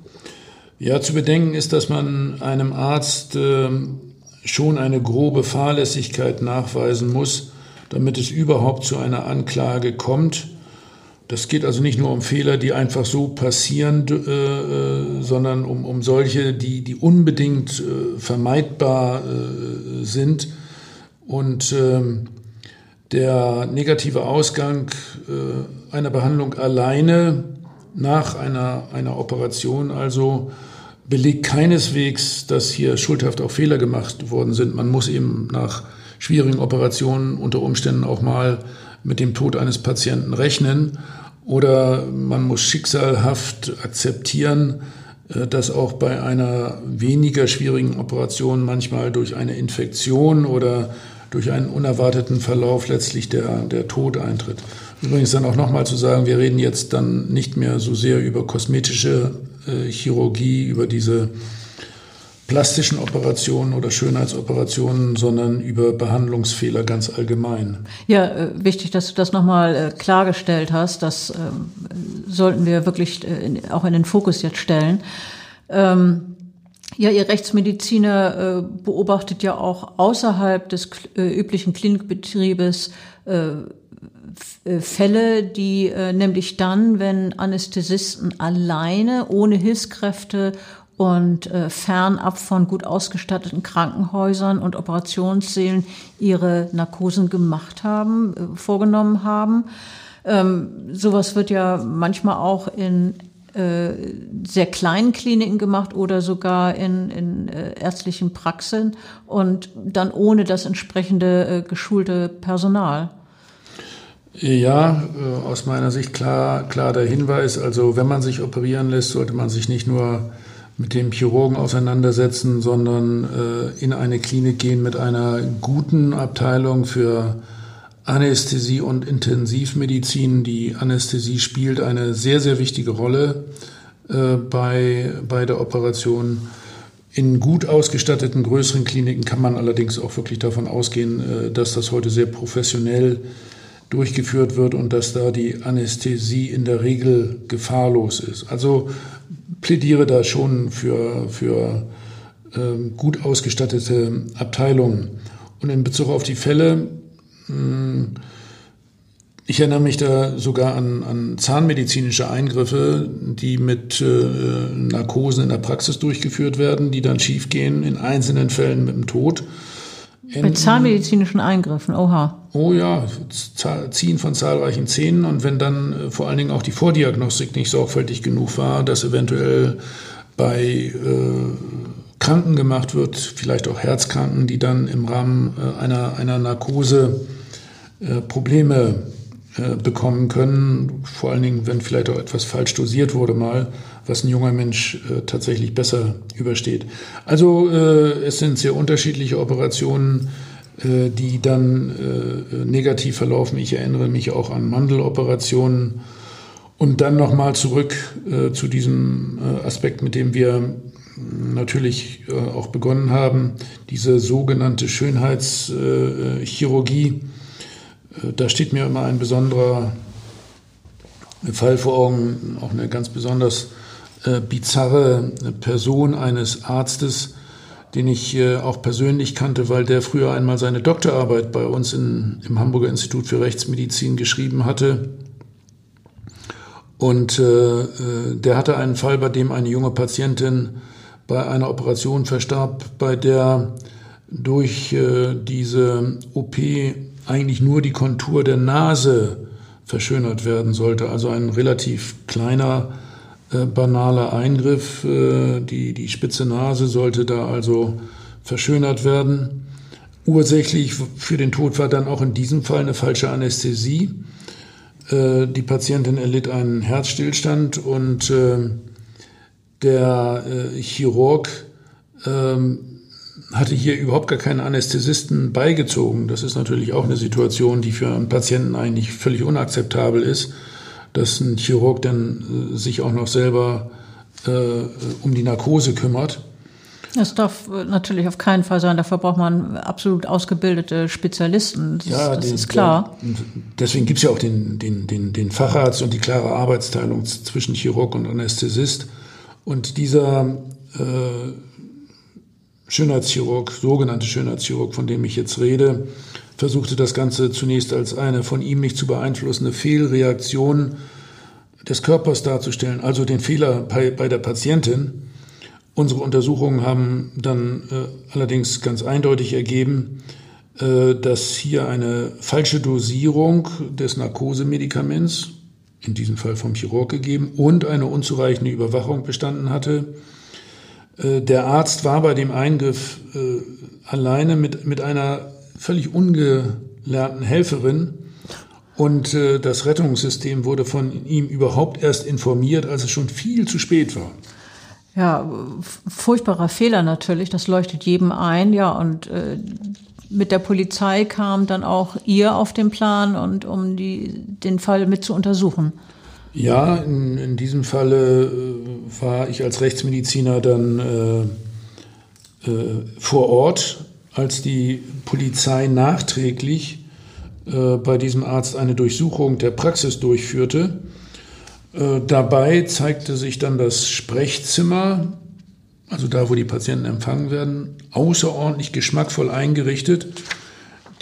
Ja, zu bedenken ist, dass man einem Arzt äh, schon eine grobe Fahrlässigkeit nachweisen muss, damit es überhaupt zu einer Anklage kommt. Das geht also nicht nur um Fehler, die einfach so passieren, äh, äh, sondern um, um solche, die, die unbedingt äh, vermeidbar äh, sind. Und ähm, der negative Ausgang äh, einer Behandlung alleine nach einer, einer Operation also belegt keineswegs, dass hier schuldhaft auch Fehler gemacht worden sind. Man muss eben nach schwierigen Operationen unter Umständen auch mal mit dem Tod eines Patienten rechnen oder man muss schicksalhaft akzeptieren, äh, dass auch bei einer weniger schwierigen Operation manchmal durch eine Infektion oder durch einen unerwarteten Verlauf letztlich der, der Tod eintritt. Übrigens dann auch nochmal zu sagen, wir reden jetzt dann nicht mehr so sehr über kosmetische äh, Chirurgie, über diese plastischen Operationen oder Schönheitsoperationen, sondern über Behandlungsfehler ganz allgemein. Ja, äh, wichtig, dass du das nochmal äh, klargestellt hast. Das ähm, sollten wir wirklich äh, auch in den Fokus jetzt stellen. Ähm, ja, Ihr Rechtsmediziner äh, beobachtet ja auch außerhalb des äh, üblichen Klinikbetriebes äh, Fälle, die nämlich dann, wenn Anästhesisten alleine, ohne Hilfskräfte und äh, fernab von gut ausgestatteten Krankenhäusern und Operationssälen ihre Narkosen gemacht haben, äh, vorgenommen haben. Ähm, sowas wird ja manchmal auch in äh, sehr kleinen Kliniken gemacht oder sogar in, in äh, ärztlichen Praxen und dann ohne das entsprechende geschulte Personal. Ja, aus meiner Sicht klar, klar der Hinweis. Also wenn man sich operieren lässt, sollte man sich nicht nur mit dem Chirurgen auseinandersetzen, sondern äh, in eine Klinik gehen mit einer guten Abteilung für Anästhesie und Intensivmedizin. Die Anästhesie spielt eine sehr, sehr wichtige Rolle äh, bei, bei der Operation. In gut ausgestatteten größeren Kliniken kann man allerdings auch wirklich davon ausgehen, äh, dass das heute sehr professionell durchgeführt wird und dass da die Anästhesie in der Regel gefahrlos ist. Also plädiere da schon für, für ähm, gut ausgestattete Abteilungen. Und in Bezug auf die Fälle, mh, hm, ich erinnere mich da sogar an, an zahnmedizinische Eingriffe, die mit äh, Narkosen in der Praxis durchgeführt werden, die dann schiefgehen, in einzelnen Fällen mit dem Tod. Mit zahnmedizinischen Eingriffen, oha. Oh ja, Ziehen von zahlreichen Zähnen und wenn dann äh, vor allen Dingen auch die Vordiagnostik nicht sorgfältig genug war, dass eventuell bei äh, Kranken gemacht wird, vielleicht auch Herzkranken, die dann im Rahmen äh, einer, einer Narkose äh, Probleme äh, bekommen können, vor allen Dingen, wenn vielleicht auch etwas falsch dosiert wurde mal, was ein junger Mensch äh, tatsächlich besser übersteht. Also es sind sehr unterschiedliche Operationen, äh, die dann äh, negativ verlaufen. Ich erinnere mich auch an Mandeloperationen. Und dann nochmal zurück äh, zu diesem Aspekt, mit dem wir natürlich auch begonnen haben, diese sogenannte Schönheitschirurgie da steht mir immer ein besonderer Fall vor Augen, auch eine ganz besonders äh, bizarre Person eines Arztes, den ich äh, auch persönlich kannte, weil der früher einmal seine Doktorarbeit bei uns in, im Hamburger Institut für Rechtsmedizin geschrieben hatte. Und äh, äh der hatte einen Fall, bei dem eine junge Patientin bei einer Operation verstarb, bei der durch äh, diese OP eigentlich nur die Kontur der Nase verschönert werden sollte. Also ein relativ kleiner, äh, banaler Eingriff. Äh, die, die spitze Nase sollte da also verschönert werden. Ursächlich für den Tod war dann auch in diesem Fall eine falsche Anästhesie. Äh, die Patientin erlitt einen Herzstillstand und äh, der äh, Chirurg ähm, hatte hier überhaupt gar keinen Anästhesisten beigezogen. Das ist natürlich auch eine Situation, die für einen Patienten eigentlich völlig unakzeptabel ist, dass ein Chirurg dann äh, sich auch noch selber äh, um die Narkose kümmert. Das darf natürlich auf keinen Fall sein. Dafür braucht man absolut ausgebildete Spezialisten. Das, ja, das den, ist klar. Ja, deswegen gibt es ja auch den, den, den, den Facharzt und die klare Arbeitsteilung zwischen Chirurg und Anästhesist. Und dieser äh, Schönheitschirurg, sogenannte Schönheitschirurg, von dem ich jetzt rede, versuchte das Ganze zunächst als eine von ihm nicht zu beeinflussende Fehlreaktion des Körpers darzustellen, also den Fehler bei, bei der Patientin. Unsere Untersuchungen haben dann äh, allerdings ganz eindeutig ergeben, äh, dass hier eine falsche Dosierung des Narkosemedikaments in diesem Fall vom Chirurg gegeben, und eine unzureichende Überwachung bestanden hatte. Äh, der Arzt war bei dem Eingriff äh, alleine mit, mit einer völlig ungelernten Helferin und äh, das Rettungssystem wurde von ihm überhaupt erst informiert, als es schon viel zu spät war. Ja, furchtbarer Fehler natürlich, das leuchtet jedem ein, ja, und äh, mit der Polizei kam dann auch ihr auf den Plan und um die, den Fall mit zu untersuchen. Ja, in, in diesem Falle äh, war ich als Rechtsmediziner dann äh, äh, vor Ort, als die Polizei nachträglich äh, bei diesem Arzt eine Durchsuchung der Praxis durchführte. Äh, dabei zeigte sich dann das Sprechzimmer also da, wo die Patienten empfangen werden, außerordentlich geschmackvoll eingerichtet.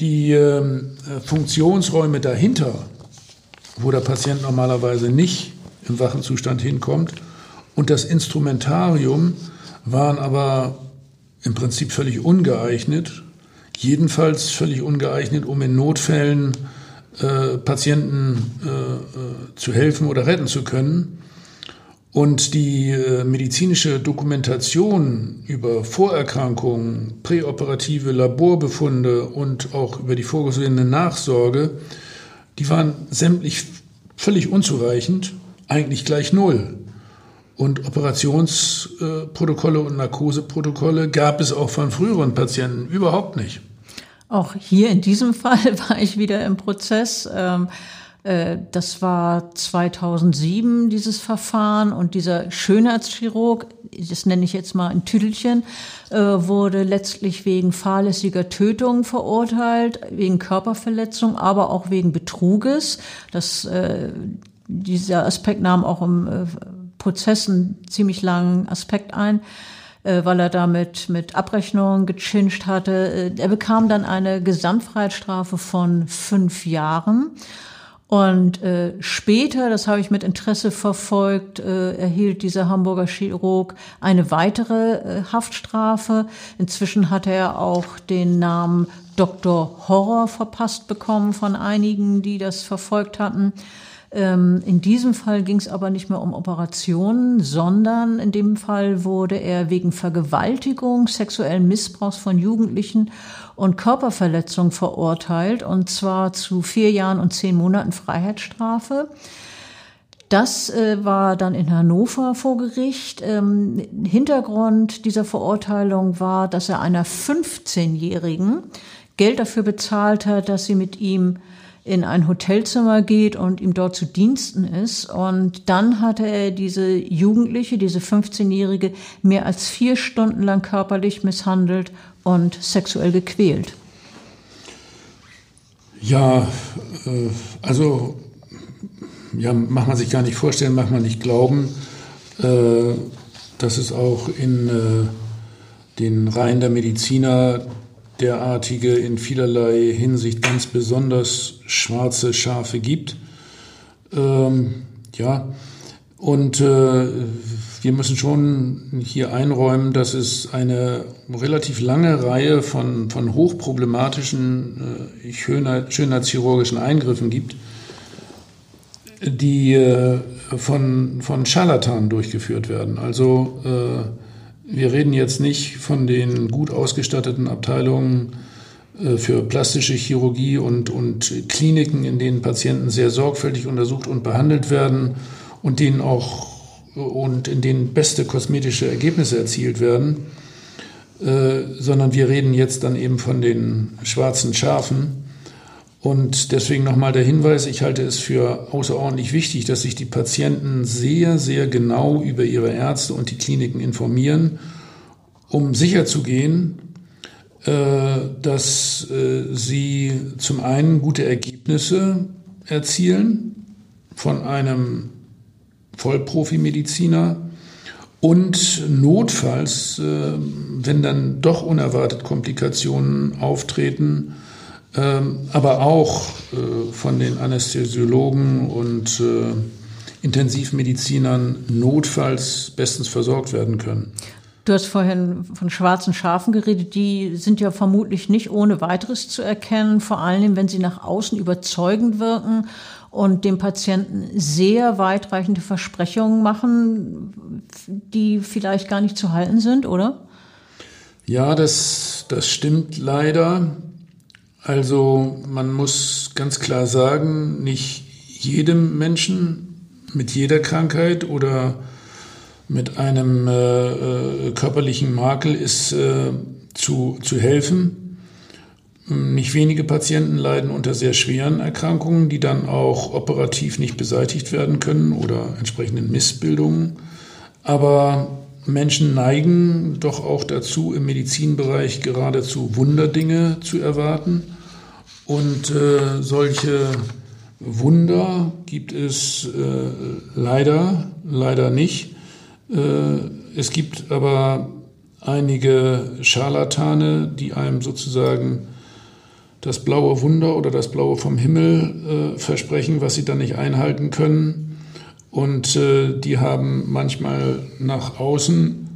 Die äh, Funktionsräume dahinter, wo der Patient normalerweise nicht im wachen Zustand hinkommt, und das Instrumentarium waren aber im Prinzip völlig ungeeignet, jedenfalls völlig ungeeignet, um in Notfällen äh, Patienten äh, äh zu helfen oder retten zu können. Und die äh, medizinische Dokumentation über Vorerkrankungen, präoperative Laborbefunde und auch über die vorgesehene Nachsorge, die waren sämtlich völlig unzureichend, eigentlich gleich null. Und Operationsprotokolle und Narkoseprotokolle gab es auch von früheren Patienten überhaupt nicht. Auch hier in diesem <laughs> Fall war ich wieder im Prozess. Ähm äh, das war 2007, dieses Verfahren. Und dieser Schönheitschirurg, das nenne ich jetzt mal ein Tüdelchen, äh, wurde letztlich wegen fahrlässiger Tötung verurteilt, wegen Körperverletzung, aber auch wegen Betruges. Das, äh, dieser Aspekt nahm auch im Prozess einen ziemlich langen Aspekt ein weil er damit mit Abrechnungen gechinscht hatte. Er bekam dann eine Gesamtfreiheitsstrafe von fünf Jahren. Und äh, später, das habe ich mit Interesse verfolgt, äh, erhielt dieser Hamburger Chirurg eine weitere äh, Haftstrafe. Inzwischen hat er auch den Namen Dr. Horror verpasst bekommen von einigen, die das verfolgt hatten. Ähm, in diesem Fall ging es aber nicht mehr um Operationen, sondern in dem Fall wurde er wegen Vergewaltigung, sexuellen Missbrauchs von Jugendlichen und Körperverletzung verurteilt, und zwar zu vier Jahren und zehn Monaten Freiheitsstrafe. Das äh, war dann in Hannover vor Gericht. Ähm, Hintergrund dieser Verurteilung war, dass er einer 15-Jährigen Geld dafür bezahlt hat, dass sie mit ihm in ein Hotelzimmer geht und ihm dort zu Diensten ist. Und dann hatte er diese Jugendliche, diese 15-Jährige, mehr als vier Stunden lang körperlich misshandelt und sexuell gequält. Ja, äh, also ja, macht man sich gar nicht vorstellen, macht man nicht glauben, äh, dass es auch in äh, den Reihen der Mediziner derartige in vielerlei Hinsicht ganz besonders schwarze Schafe gibt. Ähm, ja, und äh, wir müssen schon hier einräumen, dass es eine relativ lange Reihe von, von hochproblematischen äh, Schönheit, schönheitschirurgischen Eingriffen gibt, die äh, von, von Scharlatanen durchgeführt werden. Also äh, wir reden jetzt nicht von den gut ausgestatteten Abteilungen äh, für plastische Chirurgie und, und Kliniken, in denen Patienten sehr sorgfältig untersucht und behandelt werden und denen auch und in denen beste kosmetische Ergebnisse erzielt werden, äh, sondern wir reden jetzt dann eben von den schwarzen Schafen. Und deswegen nochmal der Hinweis, ich halte es für außerordentlich wichtig, dass sich die Patienten sehr, sehr genau über ihre Ärzte und die Kliniken informieren, um sicherzugehen, äh, dass äh, sie zum einen gute Ergebnisse erzielen von einem Vollprofimediziner und notfalls, äh, wenn dann doch unerwartet Komplikationen auftreten, aber auch äh, von den Anästhesiologen und äh, Intensivmedizinern notfalls bestens versorgt werden können. Du hast vorhin von schwarzen Schafen geredet. Die sind ja vermutlich nicht ohne weiteres zu erkennen, vor allem wenn sie nach außen überzeugend wirken und dem Patienten sehr weitreichende Versprechungen machen, die vielleicht gar nicht zu halten sind, oder? Ja, das, das stimmt leider. Also man muss ganz klar sagen, nicht jedem Menschen mit jeder Krankheit oder mit einem äh, äh körperlichen Makel ist äh, zu, zu helfen. Nicht wenige Patienten leiden unter sehr schweren Erkrankungen, die dann auch operativ nicht beseitigt werden können oder entsprechenden Missbildungen. Aber Menschen neigen doch auch dazu, im Medizinbereich geradezu Wunderdinge zu erwarten. Und äh, solche Wunder gibt es äh, leider, leider nicht. Äh, es gibt aber einige Scharlatane, die einem sozusagen das blaue Wunder oder das blaue vom Himmel äh, versprechen, was sie dann nicht einhalten können. Und äh, die haben manchmal nach außen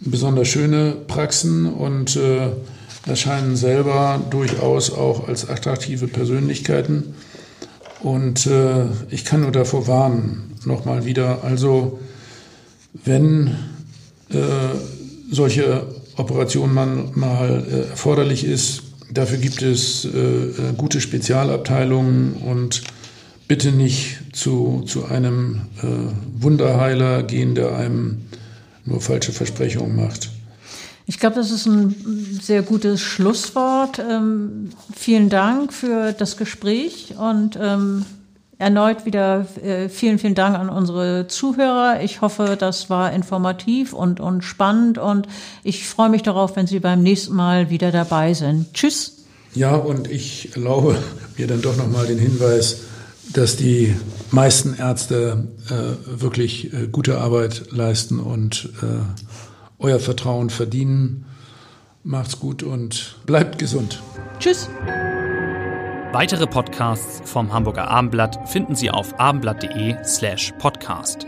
besonders schöne Praxen und äh, erscheinen selber durchaus auch als attraktive Persönlichkeiten. Und äh, ich kann nur davor warnen, nochmal wieder, also wenn äh, solche Operationen man mal äh, erforderlich ist, Dafür gibt es äh, gute Spezialabteilungen und bitte nicht zu, zu einem äh, Wunderheiler gehen, der einem nur falsche Versprechungen macht. Ich glaube, das ist ein sehr gutes Schlusswort. Ähm, vielen Dank für das Gespräch und ähm, erneut wieder äh, vielen, vielen Dank an unsere Zuhörer. Ich hoffe, das war informativ und, und spannend und ich freue mich darauf, wenn Sie beim nächsten Mal wieder dabei sind. Tschüss. Ja, und ich erlaube mir dann doch nochmal den Hinweis, dass die meisten Ärzte äh, wirklich äh, gute Arbeit leisten und äh, euer Vertrauen verdienen. Macht's gut und bleibt gesund. Tschüss. Weitere Podcasts vom Hamburger Abendblatt finden Sie auf abendblatt.de slash podcast.